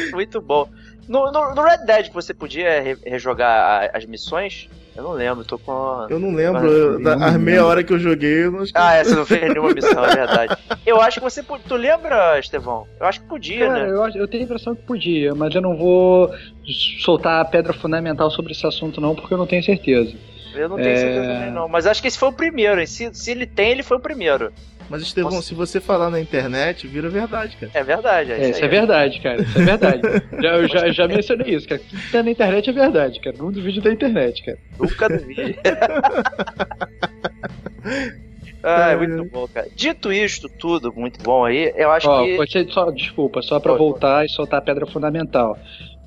Muito bom. No, no, no Red Dead você podia re- rejogar as missões? Eu não lembro, tô com. Eu não lembro, eu- da- as meia hora que eu joguei, eu não acho que- Ah, essa não fez nenhuma missão, é verdade. Eu acho que você podia. Tu lembra, Estevão? Eu acho que podia, Cara, né? eu, acho- eu tenho a impressão que podia, mas eu não vou soltar a pedra fundamental sobre esse assunto não, porque eu não tenho certeza. Eu não tenho É. certeza também, não. Mas acho que esse foi o primeiro. hein? Se, se ele tem, ele foi o primeiro. Mas, Estevão, Nossa. se você falar na internet, vira verdade, cara. É verdade. É, É, isso é verdade, cara. Isso é verdade. já, eu já, já mencionei isso, cara. Tudo que tá na internet é verdade, cara. Não duvide da internet, cara. Nunca duvidei. ah, é muito bom, cara. Dito isto tudo, muito bom aí, eu acho Ó, que. você, só, desculpa, só pra Oi. voltar e soltar a pedra fundamental.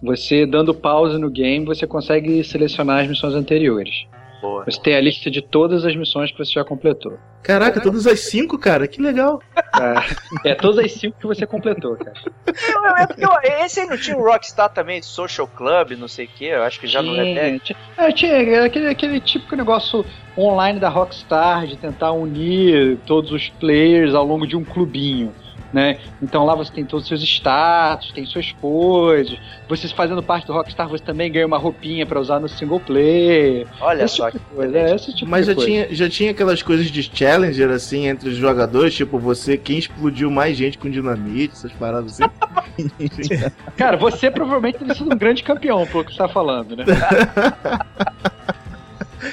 Você dando pause no game, você consegue selecionar as missões anteriores. Boa. Você tem a lista de todas as missões que você já completou. Caraca, todas as cinco, cara, que legal. Tá? É todas as cinco que você completou, cara. Eu- é porque eu- esse aí não tinha o Rockstar também, Social Club, não sei o que, eu acho que já no Red Dead. tinha, é, tinha era aquele, aquele típico negócio online da Rockstar de tentar unir todos os players ao longo de um clubinho. Né? Então lá você tem todos os seus status, tem suas coisas. Você fazendo parte do Rockstar, você também ganha uma roupinha pra usar no single player. Olha esse só. tipo de coisa, é, esse tipo Mas de já coisa. tinha, já tinha aquelas coisas de challenger, assim, entre os jogadores, tipo, você, quem explodiu mais gente com dinamite, essas paradas assim. Cara, você provavelmente deve ser um grande campeão, pelo que você tá falando, né?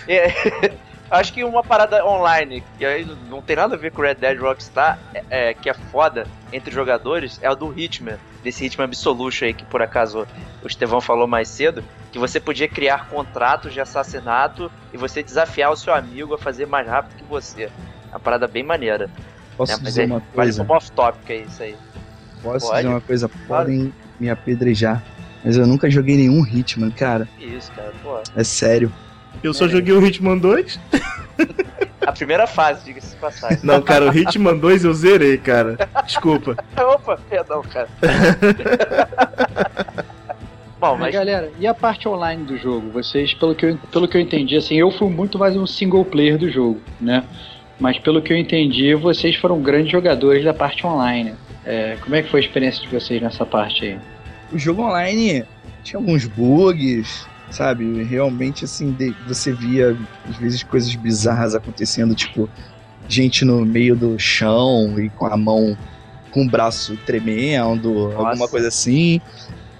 É, acho que uma parada online, que aí não tem nada a ver com Red Dead Rockstar, é, é, que é foda entre jogadores, é o do Hitman. Desse Hitman Absolution aí, que por acaso o Estevão falou mais cedo, que você podia criar contratos de assassinato e você desafiar o seu amigo a fazer mais rápido que você. É uma parada bem maneira. Posso É, dizer é, uma coisa? como off-topic é isso aí. Posso Pode? dizer uma coisa? Podem me apedrejar. Mas eu nunca joguei nenhum Hitman, cara. Isso, cara, pô. É sério. Eu só joguei o Hitman 2. A primeira fase, diga-se de passagem. Não, cara, o Hitman 2 eu zerei, cara. Desculpa. Opa, perdão, cara. Bom, Mas mas galera, e a parte online do jogo? Vocês, pelo que, eu, pelo que eu entendi, assim, eu fui muito mais um single player do jogo, né? Mas pelo que eu entendi, vocês foram grandes jogadores da parte online. É, como é que foi a experiência de vocês nessa parte aí? O jogo online tinha alguns bugs, sabe? Realmente, assim, de- você via, às vezes, coisas bizarras acontecendo, tipo, gente no meio do chão e com a mão com o braço tremendo, alguma coisa assim.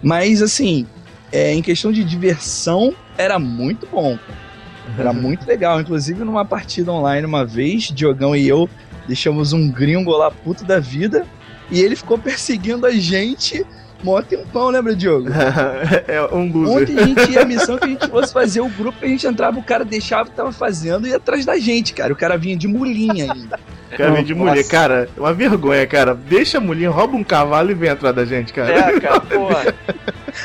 Mas, assim, é, em questão de diversão, era muito bom. Era muito legal. Inclusive, numa partida online uma vez, Diogão e eu deixamos um gringo lá puto da vida e ele ficou perseguindo a gente mó tempão, lembra, Diogo? é um loser. Ontem a gente ia a missão que a gente fosse fazer o grupo, a gente entrava, o cara deixava o que tava fazendo e ia atrás da gente, cara. O cara vinha de mulinha ainda. Cara, vem de mulher, cara, é uma vergonha, cara. Deixa a mulher, rouba um cavalo e vem atrás da gente, cara. É, cara, porra.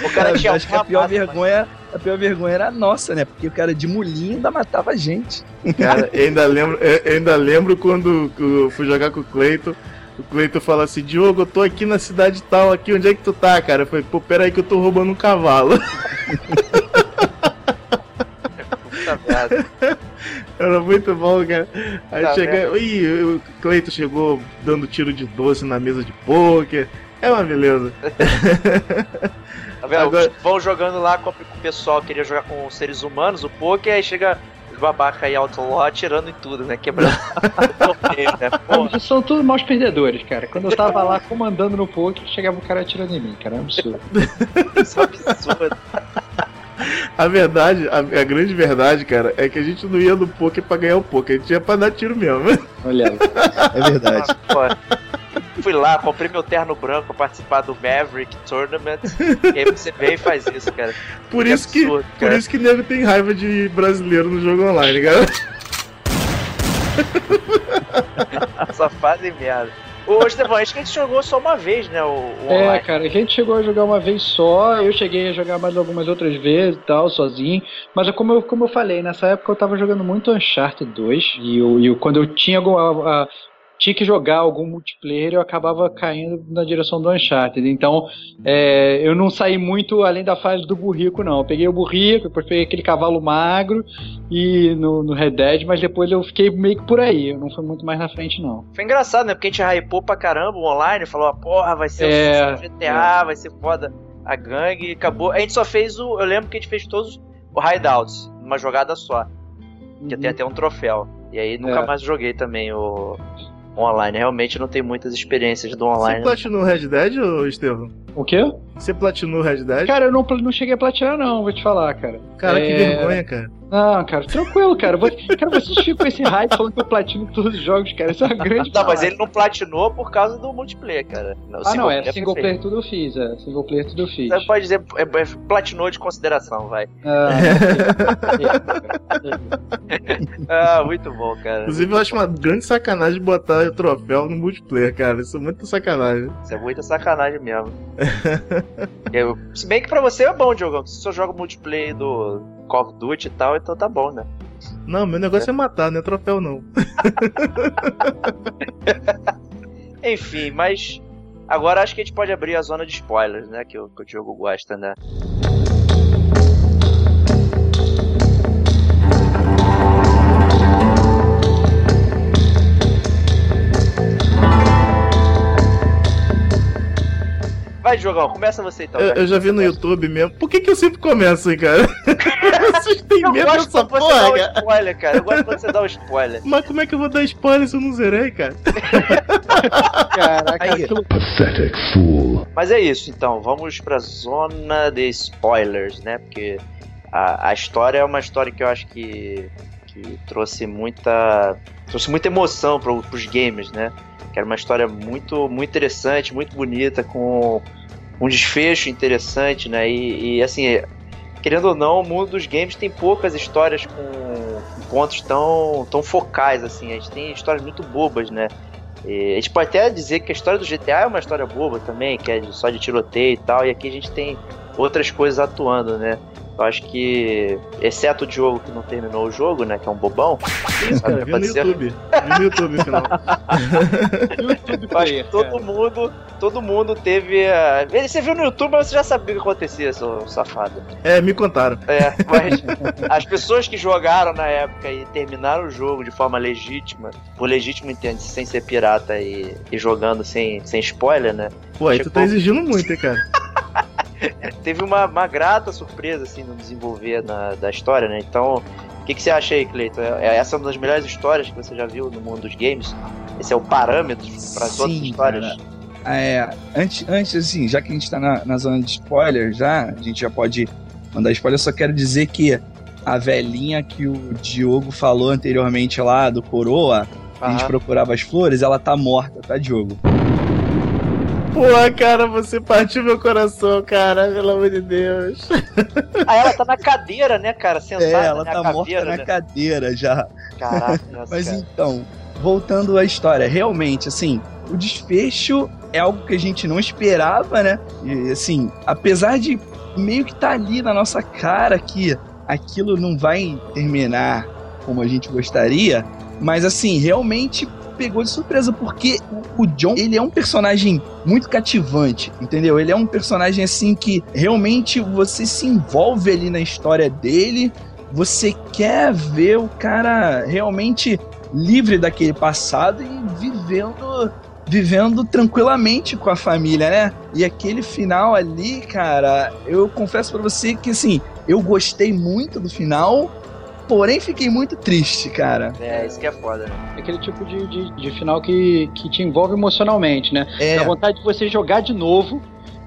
O cara tinha acho que a pior vergonha, a pior vergonha era a nossa, né? Porque o cara de mulinha ainda matava a gente. Cara, eu ainda lembro, eu ainda lembro quando eu fui jogar com o Cleiton. O Cleiton fala assim, Diogo, eu tô aqui na cidade tal, aqui, onde é que tu tá, cara? Eu falei, pô, pera aí que eu tô roubando um cavalo. Puta merda. Era muito bom, cara. Aí Tá chega. Ih, o Cleiton chegou dando tiro de doce na mesa de pôquer. É uma beleza. Tá? Agora- Vão jogando lá com o pessoal que queria jogar com os seres humanos, o poker, aí chega babaca aí outlaw atirando em tudo, né? Quebrando torneio, né? Porra. São todos maus perdedores, cara. Quando eu tava lá comandando no poker, chegava o cara atirando em mim, cara. É um absurdo. Isso é absurdo. A verdade, a, a grande verdade, cara, é que a gente não ia no poker pra ganhar o poker, a gente ia pra dar tiro mesmo. Olha. É verdade. Ah, Fui lá, comprei meu terno branco pra participar do Maverick Tournament. e aí você vem e faz isso, cara. Por Que isso que, absurdo, por cara. isso que nego tem raiva de brasileiro no jogo online, cara. Só fazem merda. Ô, Estevão, acho que a gente jogou só uma vez, né? O, o É, online. cara, a gente chegou a jogar uma vez só, eu cheguei a jogar mais algumas outras vezes e tal, sozinho. Mas é como eu, como eu falei, nessa época eu tava jogando muito Uncharted 2. E, eu, e eu- quando eu tinha, a- a- tinha que jogar algum multiplayer, eu acabava caindo na direção do Uncharted. Então, é, eu não saí muito além da fase do burrico, não. Eu peguei o burrico, depois peguei aquele cavalo magro e no, no Red Dead, mas depois eu fiquei meio que por aí. Eu não fui muito mais na frente, não. Foi engraçado, né? Porque a gente hypou pra caramba o online, falou, ah, porra, vai ser É, o GTA, vai ser foda a gangue, acabou. A gente só fez o. Eu lembro que a gente fez todos os hideouts, numa jogada só. Que tem até um troféu. E aí nunca É. mais joguei também o online. Realmente não tenho muitas experiências do Você online. platinou Red Dead, ô Estevão? O quê? Você platinou Red Dead? Cara, eu não, não cheguei a platinar, não, vou te falar, cara. Cara, que É, vergonha, cara. Não, cara, tranquilo, cara. Vou- Cara, vocês ficam com esse hype falando que eu platino todos os jogos, cara. Isso é uma grande. Não, mas parada. ele não platinou por causa do multiplayer, cara. O Ah, não, é single player tudo eu fiz, é. Single player tudo eu fiz. Você pode dizer, é, é, platinou de consideração, vai. Ah, Ah, muito bom, cara. Inclusive, eu acho uma grande sacanagem botar o troféu no multiplayer, cara. Isso é muito sacanagem. Isso é muita sacanagem mesmo. Eu- se bem que pra você é bom, Diogão. Se você só joga multiplayer do Call of Duty e tal, então tá bom, né? Não, meu negócio é matar, não é troféu, não. Enfim, mas agora acho que a gente pode abrir a zona de spoilers, né? Que o, que o Diogo gosta, né? Vai, Diogão, começa você então. Eu, eu já vi no. YouTube mesmo. Por que, que eu sempre começo assim, cara? Vocês têm Eu medo gosto dessa quando você dá porra, um cara? spoiler, cara. Eu gosto quando você dá um spoiler. Mas como é que eu vou dar spoiler se eu não zerei, cara? Caraca, Aí. aquilo. Pathetic fool. Mas é isso, então. Vamos pra zona de spoilers, né? Porque a, a história é uma história que eu acho que, que trouxe muita. trouxe muita emoção pro, pros gamers, né? Que era uma história muito, muito interessante, muito bonita, com um desfecho interessante, né? E, e, assim, querendo ou não, o mundo dos games tem poucas histórias com, pontos tão, tão focais, assim. A gente tem histórias muito bobas, né? E a gente pode até dizer que a história do GTA é uma história boba também, que é só de tiroteio e tal, e aqui a gente tem outras coisas atuando, né? Eu acho que, exceto o Diogo que não terminou o jogo, né? Que é um bobão. Isso, cara, vi no. YouTube. Vi no YouTube no final. YouTube player, todo cara. mundo, todo mundo teve. a- Você viu no YouTube, mas você já sabia o que acontecia, seu safado. É, me contaram. É, mas as pessoas que jogaram na época e terminaram o jogo de forma legítima, por legítimo entende sem ser pirata e, e jogando sem, sem spoiler, né? Pô, aí tu tá exigindo muito, hein, cara. Teve uma, uma grata surpresa assim no desenvolver na- da história, né? Então, o que, que você acha aí, Cleiton? É, essa é uma das melhores histórias que você já viu no mundo dos games? Esse é o parâmetro para as outras Sim, histórias? cara. É, antes, antes, assim, já que a gente tá na, na zona de spoiler, já, a gente já pode mandar spoiler, eu só quero dizer que a velhinha que o Diogo falou anteriormente lá, do Coroa, que a gente procurava as flores, ela tá morta, tá, Diogo? Porra, cara, você partiu meu coração, cara, pelo amor de Deus. Ah, ela tá na cadeira, né, cara? Sentada, É, ela né? tá morta caveira, na né? cadeira já. Caraca, nossa, Mas cara. então, voltando à história, realmente, assim, o desfecho é algo que a gente não esperava, né? E assim, apesar de meio que tá ali na nossa cara que aquilo não vai terminar como a gente gostaria, mas assim, realmente pegou de surpresa porque o- o John, ele é um personagem muito cativante, entendeu? Ele é um personagem assim que realmente você se envolve ali na história dele, você quer ver o cara realmente livre daquele passado e vivendo vivendo tranquilamente com a família, né? E aquele final ali, cara, eu confesso pra você que assim, eu gostei muito do final, porém fiquei muito triste, cara. É, isso que é foda, né? É aquele tipo de, de, de final que, que te envolve emocionalmente, né? É, Dá vontade de você jogar de novo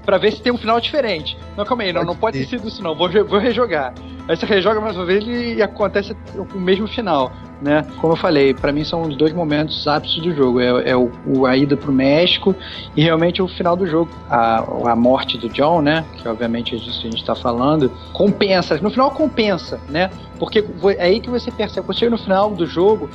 pra ver se tem um final diferente. Não, calma aí, não, Pode não pode ter. sido isso não, vou, vou rejogar. Aí você rejoga mais uma vez e acontece o mesmo final, né? Como eu falei, pra mim são os dois momentos ápices do jogo. É, é o, o- a ida pro México e realmente o final do jogo. A, a morte do John, né? Que obviamente é disso que a gente tá falando. Compensa, no final compensa, né? Porque é aí que você percebe, quando chega no final do jogo,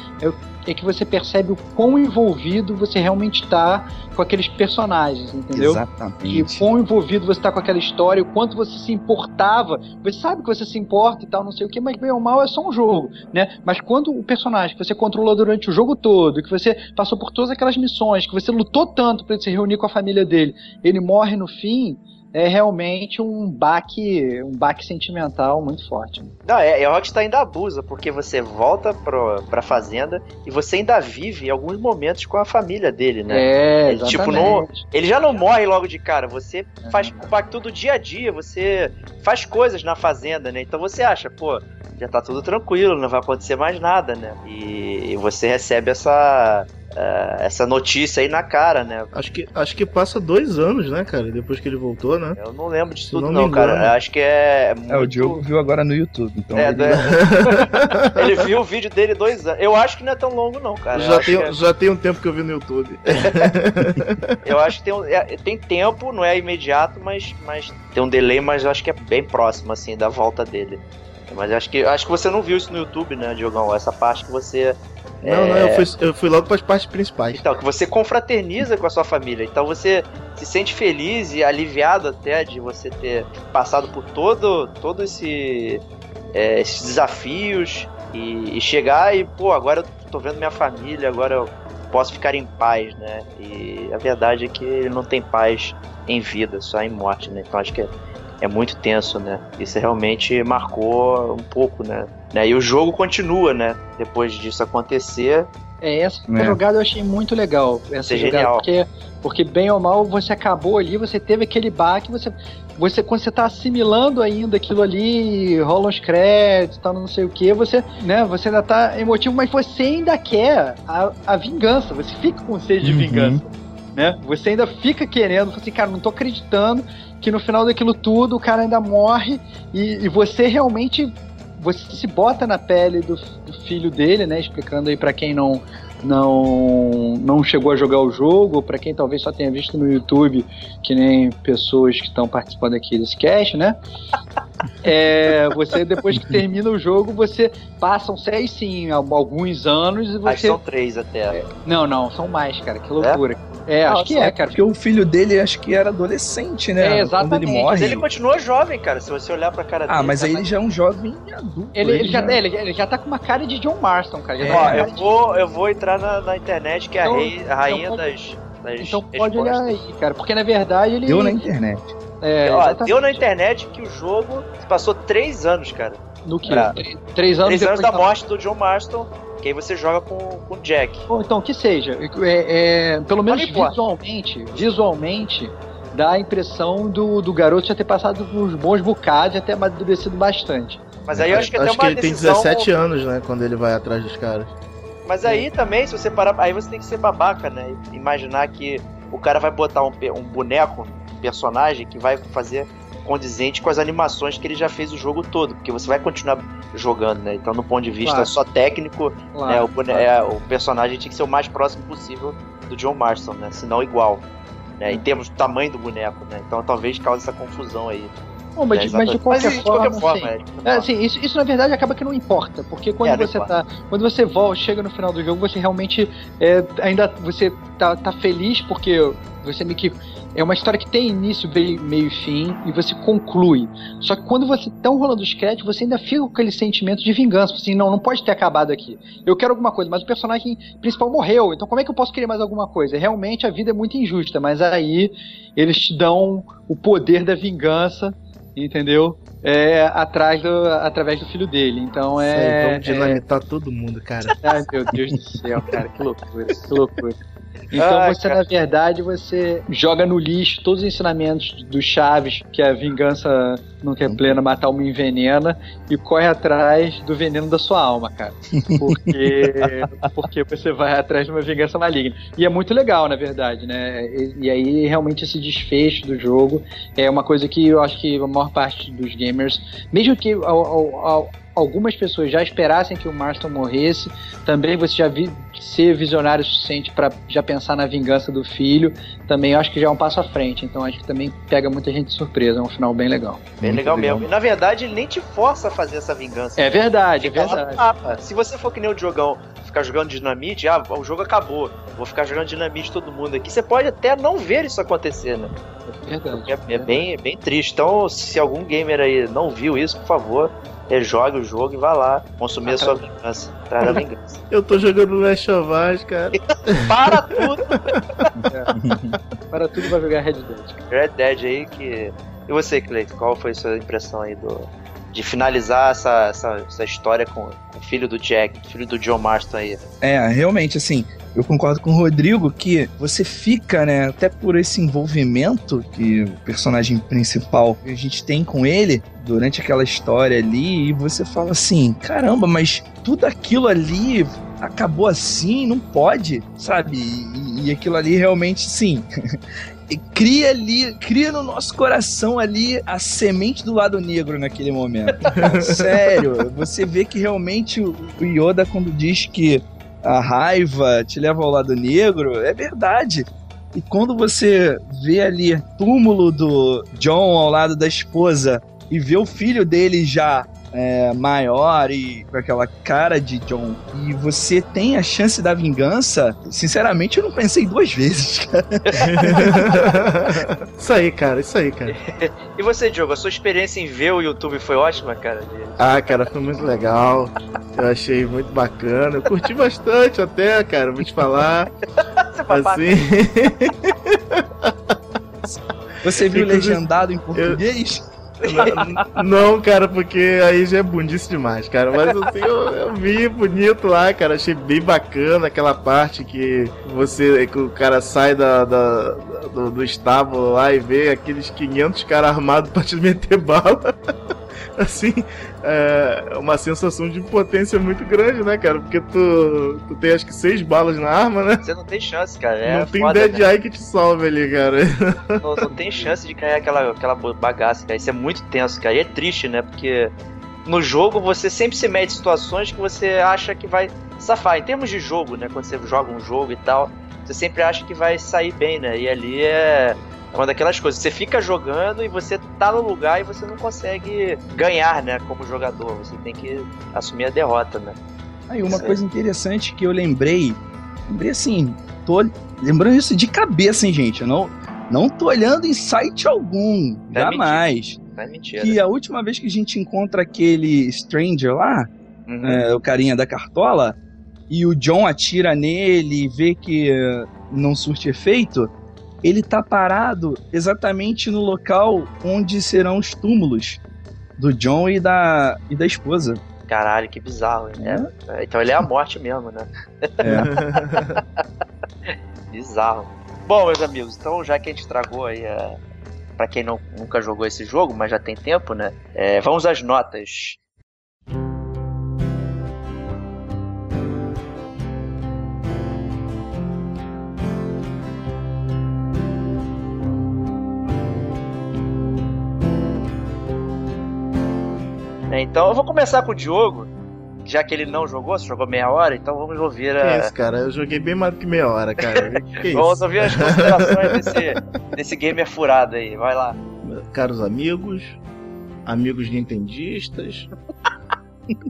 é que você percebe o quão envolvido você realmente tá com aqueles personagens, entendeu? E o Exatamente. quão envolvido você tá com aquela história, o quanto você se importava. Você sabe que você se importa e tal, não sei o que, mas bem ou mal é só um jogo, né? Mas quando o personagem que você controlou durante o jogo todo, que você passou por todas aquelas missões, que você lutou tanto ele se reunir com a família dele, ele morre no fim, é realmente um baque, um baque sentimental muito forte. Não, é, é a Rockstar ainda abusa, porque você volta pro, pra fazenda e você ainda vive alguns momentos com a família dele, né? É, Ele, tipo, exatamente. Ele já não morre logo de cara, você faz compacto do dia a dia, você faz coisas na fazenda, né? Então você acha, pô, já tá tudo tranquilo, não vai acontecer mais nada, né? E, e você recebe essa. Eh, essa notícia aí na cara, né? Acho que, acho que passa dois anos, né, cara? Depois que ele voltou, né? Eu não lembro disso tudo, não não, cara. acho que é. É, o muito- Diogo viu agora no YouTube, então É, ele- né? ele viu o vídeo dele dois anos. Eu acho que não é tão longo, não, cara. Já, tem, é- já tem um tempo que eu vi no YouTube. Eu acho que tem, um- é- tem tempo, não é imediato, mas, mas tem um delay, mas eu acho que é bem próximo, assim, da volta dele. Mas acho que, acho que você não viu isso no YouTube, né, Diogão? Essa parte que você. Não, não, eu fui, eu fui logo pras partes principais. Então, que você confraterniza com a sua família. Então você se sente feliz e aliviado até de você ter passado por todo, todo esse, é, esses desafios e, e chegar e, pô, agora eu tô vendo minha família, agora eu posso ficar em paz, né? E a verdade é que ele não tem paz em vida, só em morte, né? Então acho que é, é muito tenso, né? Isso realmente marcou um pouco, né? né? E o jogo continua, né? Depois disso acontecer, É, essa É. jogada eu achei muito legal. Essa Isso é jogada, genial. Porque, porque, bem ou mal, você acabou ali, você teve aquele baque, você, você quando você tá assimilando ainda aquilo ali, rola uns créditos, tal, não sei o que, você, né, você ainda tá emotivo, mas você ainda quer a, a vingança, você fica com sede de Uhum. vingança. Né? Você ainda fica querendo, fala assim, cara, não tô acreditando que no final daquilo tudo o cara ainda morre e, e você realmente você se bota na pele do, do filho dele, né? Explicando aí pra quem não não não chegou a jogar o jogo, ou pra quem talvez só tenha visto no YouTube, que nem pessoas que estão participando aqui desse cast, né? É, você depois que termina o jogo, você passa, sei sim, al- alguns anos e acho você são três até. não, não, são mais, cara, que loucura. É, acho que é, cara. Porque o filho dele acho que era adolescente, né? É, Quando ele exatamente. Mas morre. ele continua jovem, cara. Se você olhar pra cara dele. Ah, mas aí ele já é um jovem adulto. Ele, ele já, ele, ele já tá com uma cara de John Marston, cara. Já tá Ó, eu vou, eu vou entrar na, na internet, que é a, Então- rei- a rainha então pode- das, das Então pode respostas. olhar aí, cara. Porque na verdade ele. Deu na internet. É, Ó, exatamente. deu na internet que o jogo se passou três anos, cara. No que? Ah. Três, três anos três anos depois da morte do John Marston, que aí você joga com, com o Jack. Bom, então, que seja. É, é, pelo menos visualmente, visualmente, dá a impressão do, do garoto já ter passado por uns bons bocados e ter amadurecido bastante. Mas aí eu acho que até Acho uma que ele tem decisão... 17 anos, né? Quando ele vai atrás dos caras. Mas aí também, se você parar. Aí você tem que ser babaca, né? Imaginar que o cara vai botar um, um boneco, um personagem que vai fazer condizente com as animações que ele já fez o jogo todo. Porque você vai continuar jogando, né? Então, no ponto de vista Claro. só técnico, Claro, né, o, claro. é, o personagem tinha que ser o mais próximo possível do John Marston, né? Se não igual. Né, em termos do tamanho do boneco, né? Então talvez cause essa confusão aí. Bom, mas, É, de- mas de qualquer Mas, de forma, qualquer forma, assim, é, É, assim, isso, isso na verdade acaba que não importa, porque quando É, você tá. Quando você volta, chega no final do jogo, você realmente é, ainda você tá, tá feliz porque você meio que. É uma história que tem início, meio, meio e fim, e você conclui. Só que quando você tá rolando os créditos, você ainda fica com aquele sentimento de vingança. Assim, não, não pode ter acabado aqui. Eu quero alguma coisa, mas o personagem principal morreu, então como é que eu posso querer mais alguma coisa? Realmente a vida é muito injusta, mas aí eles te dão o poder da vingança, entendeu? É, atrás do, através do filho dele. Então Isso aí, é. vamos dinamitar todo mundo, cara. é... Ai meu Deus do céu, cara, que loucura, que loucura. Então Ai, você, cara. na verdade, você joga no lixo todos os ensinamentos do Chaves, que a vingança nunca é plena, matar uma envenena, e corre atrás do veneno da sua alma, cara. Porque, porque você vai atrás de uma vingança maligna. E é muito legal, na verdade, né? E, e aí, realmente, esse desfecho do jogo é uma coisa que eu acho que a maior parte dos gamers, mesmo que ao- ao- ao- algumas pessoas já esperassem que o Marston morresse, também você já vi ser visionário o suficiente para já pensar na vingança do filho, também acho que já é um passo à frente. Então acho que também pega muita gente de surpresa, é um final bem legal. Bem legal, legal. mesmo. E na verdade, ele nem te força a fazer essa vingança. É verdade, é verdade. Se você for que nem o Diogão, ficar jogando dinamite, ah, o jogo acabou. Vou ficar jogando dinamite todo mundo aqui. Você pode até não ver isso acontecer, né? É verdade. É, é bem, é bem triste. Então, se algum gamer aí não viu isso, por favor, rejogue o jogo e vá lá consumir a sua vingança. Atrás da vingança. Eu tô jogando Last of Us, cara. Para tudo! Para tudo vai jogar Red Dead. Red Dead aí que. E você, Cleiton, qual foi a sua impressão aí do. De finalizar essa, essa, essa história com, com o filho do Jack, filho do John Marston aí. É, realmente, assim, eu concordo com o Rodrigo que você fica, né, até por esse envolvimento que o personagem principal que a gente tem com ele durante aquela história ali, e você fala assim: caramba, mas tudo aquilo ali acabou assim, não pode, sabe? E, e aquilo ali realmente, sim. cria ali, cria no nosso coração ali a semente do lado negro naquele momento. Sério, você vê que realmente o Yoda, quando diz que a raiva te leva ao lado negro, é verdade. E quando você vê ali túmulo do John ao lado da esposa e vê o filho dele já é, maior e com aquela cara de John, e você tem a chance da vingança, sinceramente eu não pensei duas vezes, cara. isso aí, cara, isso aí, cara. E você, Diogo, a sua experiência em ver o YouTube foi ótima, cara? Ah, cara, foi muito legal. Eu achei muito bacana. Eu curti bastante até, cara, vou te falar. Você Assim. Você viu Inclusive, legendado em português? Não, cara, porque aí já é bundice demais, cara. Mas assim, eu, eu vi bonito lá, cara. Achei bem bacana aquela parte que você. que o cara sai da, da- do, do estábulo lá e vê aqueles 500 caras armados pra te meter bala. Assim, é uma sensação de impotência muito grande, né, cara? Porque tu, tu tem acho que seis balas na arma, né? você não tem chance, cara. É não tem foda, Dead né? Eye que te salve ali, cara. não, não tem chance de cair aquela, aquela bagaça, cara. Isso é muito tenso, cara. E é triste, né? Porque no jogo você sempre se mete em situações que você acha que vai safar. Em termos de jogo, né? Quando você joga um jogo e tal, você sempre acha que vai sair bem, né? E ali é uma daquelas coisas. Você fica jogando e você tá no lugar e você não consegue ganhar, né? Como jogador. Você tem que assumir a derrota, né? Aí uma coisa interessante que eu lembrei, lembrei assim, tô lembrando isso de cabeça, hein, gente? Eu não, não tô olhando em site algum, É jamais. Não é mentira. Que a última vez que a gente encontra aquele Stranger lá, Uhum. é, o carinha da cartola, e o John atira nele e vê que eh, não surte efeito, ele tá parado exatamente no local onde serão os túmulos do John e da, e da esposa. Caralho, que bizarro, hein? É, é, então ele é a morte mesmo, né? Bizarro. Bom, meus amigos, então já que a gente estragou aí a. Pra quem não, nunca jogou esse jogo, mas já tem tempo, né? É, vamos às notas. É, Então eu vou começar com o Diogo, já que ele não jogou, você jogou meia hora, então vamos ouvir a, isso, cara? Eu joguei bem mais do que meia hora, cara. Que, que Vamos isso? ouvir as considerações desse, desse gamer furado aí, vai lá. Caros amigos, amigos nintendistas,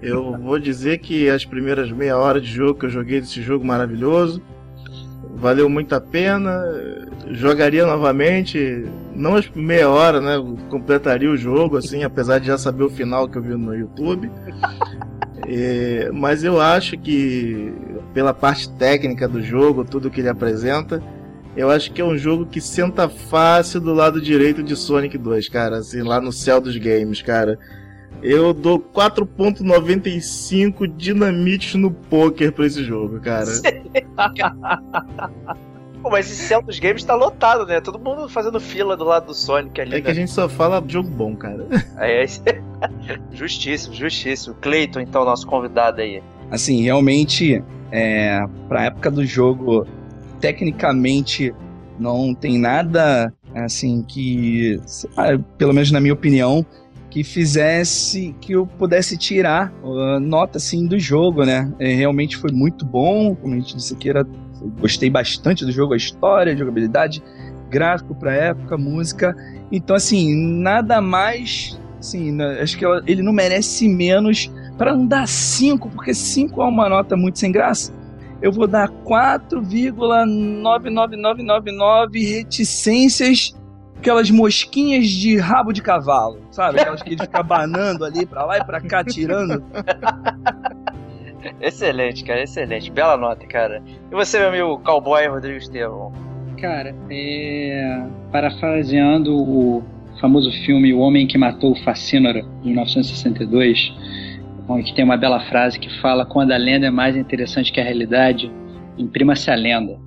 eu vou dizer que as primeiras meia hora de jogo que eu joguei desse jogo maravilhoso, valeu muito a pena, jogaria novamente, não as meia hora, né, completaria o jogo, assim, apesar de já saber o final que eu vi no YouTube, É, mas eu acho que pela parte técnica do jogo, tudo que ele apresenta, eu acho que é um jogo que senta fácil do lado direito de Sonic 2, cara. Assim, lá no céu dos games, cara. Eu dou 4.95 dinamites no poker pra esse jogo, cara. Pô, mas esse Celtos Games tá lotado, né? Todo mundo fazendo fila do lado do Sonic ali. É né? que a gente só fala de jogo bom, cara. É, esse- justíssimo, justíssimo. Cleiton, então, nosso convidado aí. Assim, realmente, é, pra época do jogo, tecnicamente não tem nada, assim, que, lá, pelo menos na minha opinião, que fizesse que eu pudesse tirar uh, nota, assim, do jogo, né? É, realmente foi muito bom, como a gente disse aqui, era, gostei bastante do jogo, a história, a jogabilidade, gráfico pra época, música. Então, assim, nada mais, assim, acho que ele não merece menos para não dar 5, porque 5 é uma nota muito sem graça, eu vou dar 4,99999 reticências, aquelas mosquinhas de rabo de cavalo, sabe? Aquelas que ele fica banando ali pra lá e pra cá, tirando. Excelente, cara, excelente. Bela nota, cara. E você, meu amigo cowboy Rodrigo Estevão? Cara, é... parafraseando o famoso filme O Homem que Matou o Facínora, de 1962, onde tem uma bela frase que fala: Quando a lenda é mais interessante que a realidade, imprima-se a lenda.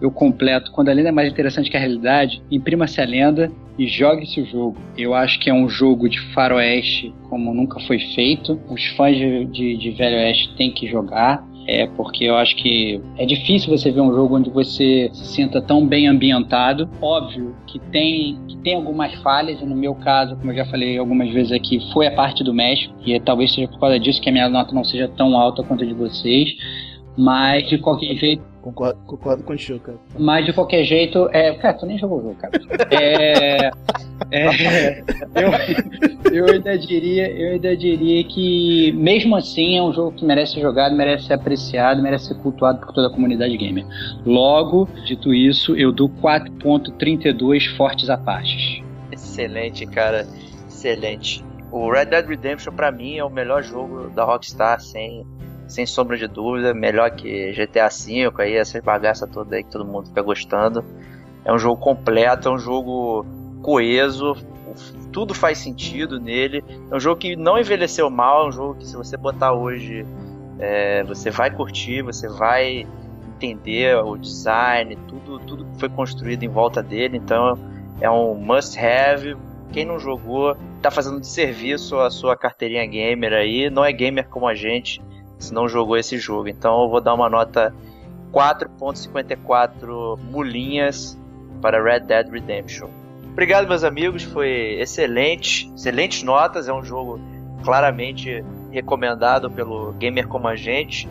Eu completo: Quando a lenda é mais interessante que a realidade, imprima-se a lenda e jogue-se o jogo. Eu acho que é um jogo de faroeste como nunca foi feito. Os fãs de, de, de Velho Oeste têm que jogar. É porque eu acho que é difícil você ver um jogo onde você se sinta tão bem ambientado. Óbvio que tem, que tem algumas falhas, e no meu caso, como eu já falei algumas vezes aqui, foi a parte do México, e talvez seja por causa disso que a minha nota não seja tão alta quanto a de vocês. Mas de qualquer jeito, Concordo, concordo contigo, cara. mas de qualquer jeito, é. Cara, tu nem jogou o jogo, cara. É. é, eu, eu ainda diria, eu ainda diria que, mesmo assim, é um jogo que merece ser jogado, merece ser apreciado, merece ser cultuado por toda a comunidade gamer. Logo, dito isso, eu dou 4.32 fortes apaches. Excelente, cara. Excelente. O Red Dead Redemption, pra mim, é o melhor jogo da Rockstar, sem, sem sombra de dúvida. Melhor que GTA V, aí, essas bagaças todas aí que todo mundo fica gostando. É um jogo completo, é um jogo coeso, tudo faz sentido nele. É um jogo que não envelheceu mal, é um jogo que se você botar hoje, é, você vai curtir, você vai entender o design, tudo, tudo que foi construído em volta dele. Então é um must have. Quem não jogou tá fazendo de serviço a sua carteirinha gamer aí. Não é gamer como a gente, se não jogou esse jogo. Então eu vou dar uma nota 4.54 mulinhas para Red Dead Redemption. Obrigado, meus amigos, foi excelente, excelentes notas. É um jogo claramente recomendado pelo gamer como a gente,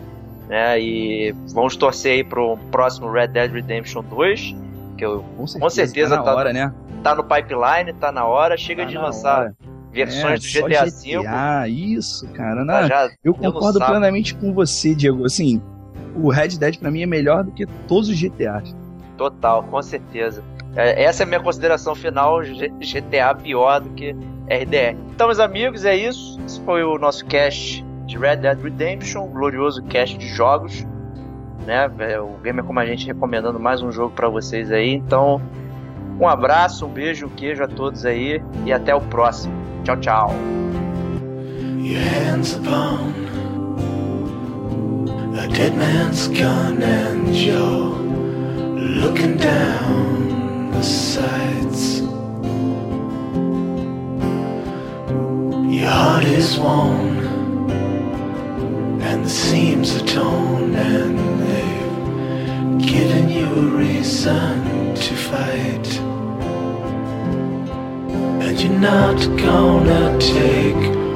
né? E vamos torcer aí pro próximo Red Dead Redemption 2, que eu, Com certeza, com certeza tá na tá, hora, né? tá no pipeline, tá na hora, chega Tá de lançar hora. Versões É, do GTA V. GTA, isso, cara. tá Não, já eu concordo plenamente com você, Diego. Assim, o Red Dead pra mim é melhor do que todos os GTAs. Total, com certeza. É, Essa é a minha consideração final, GTA pior do que RDR. Então, meus amigos, é isso. Esse foi o nosso cast de Red Dead Redemption, um glorioso cast de jogos. Né? É, O Gamer Como a Gente recomendando mais um jogo pra vocês aí. Então, um abraço, um beijo, um queijo a todos aí e até o próximo. Tchau, tchau. Your hands upon a dead man's gun and you're looking down the sights. Your heart is worn and the seams are torn and they've given you a reason to fight. And you're not gonna take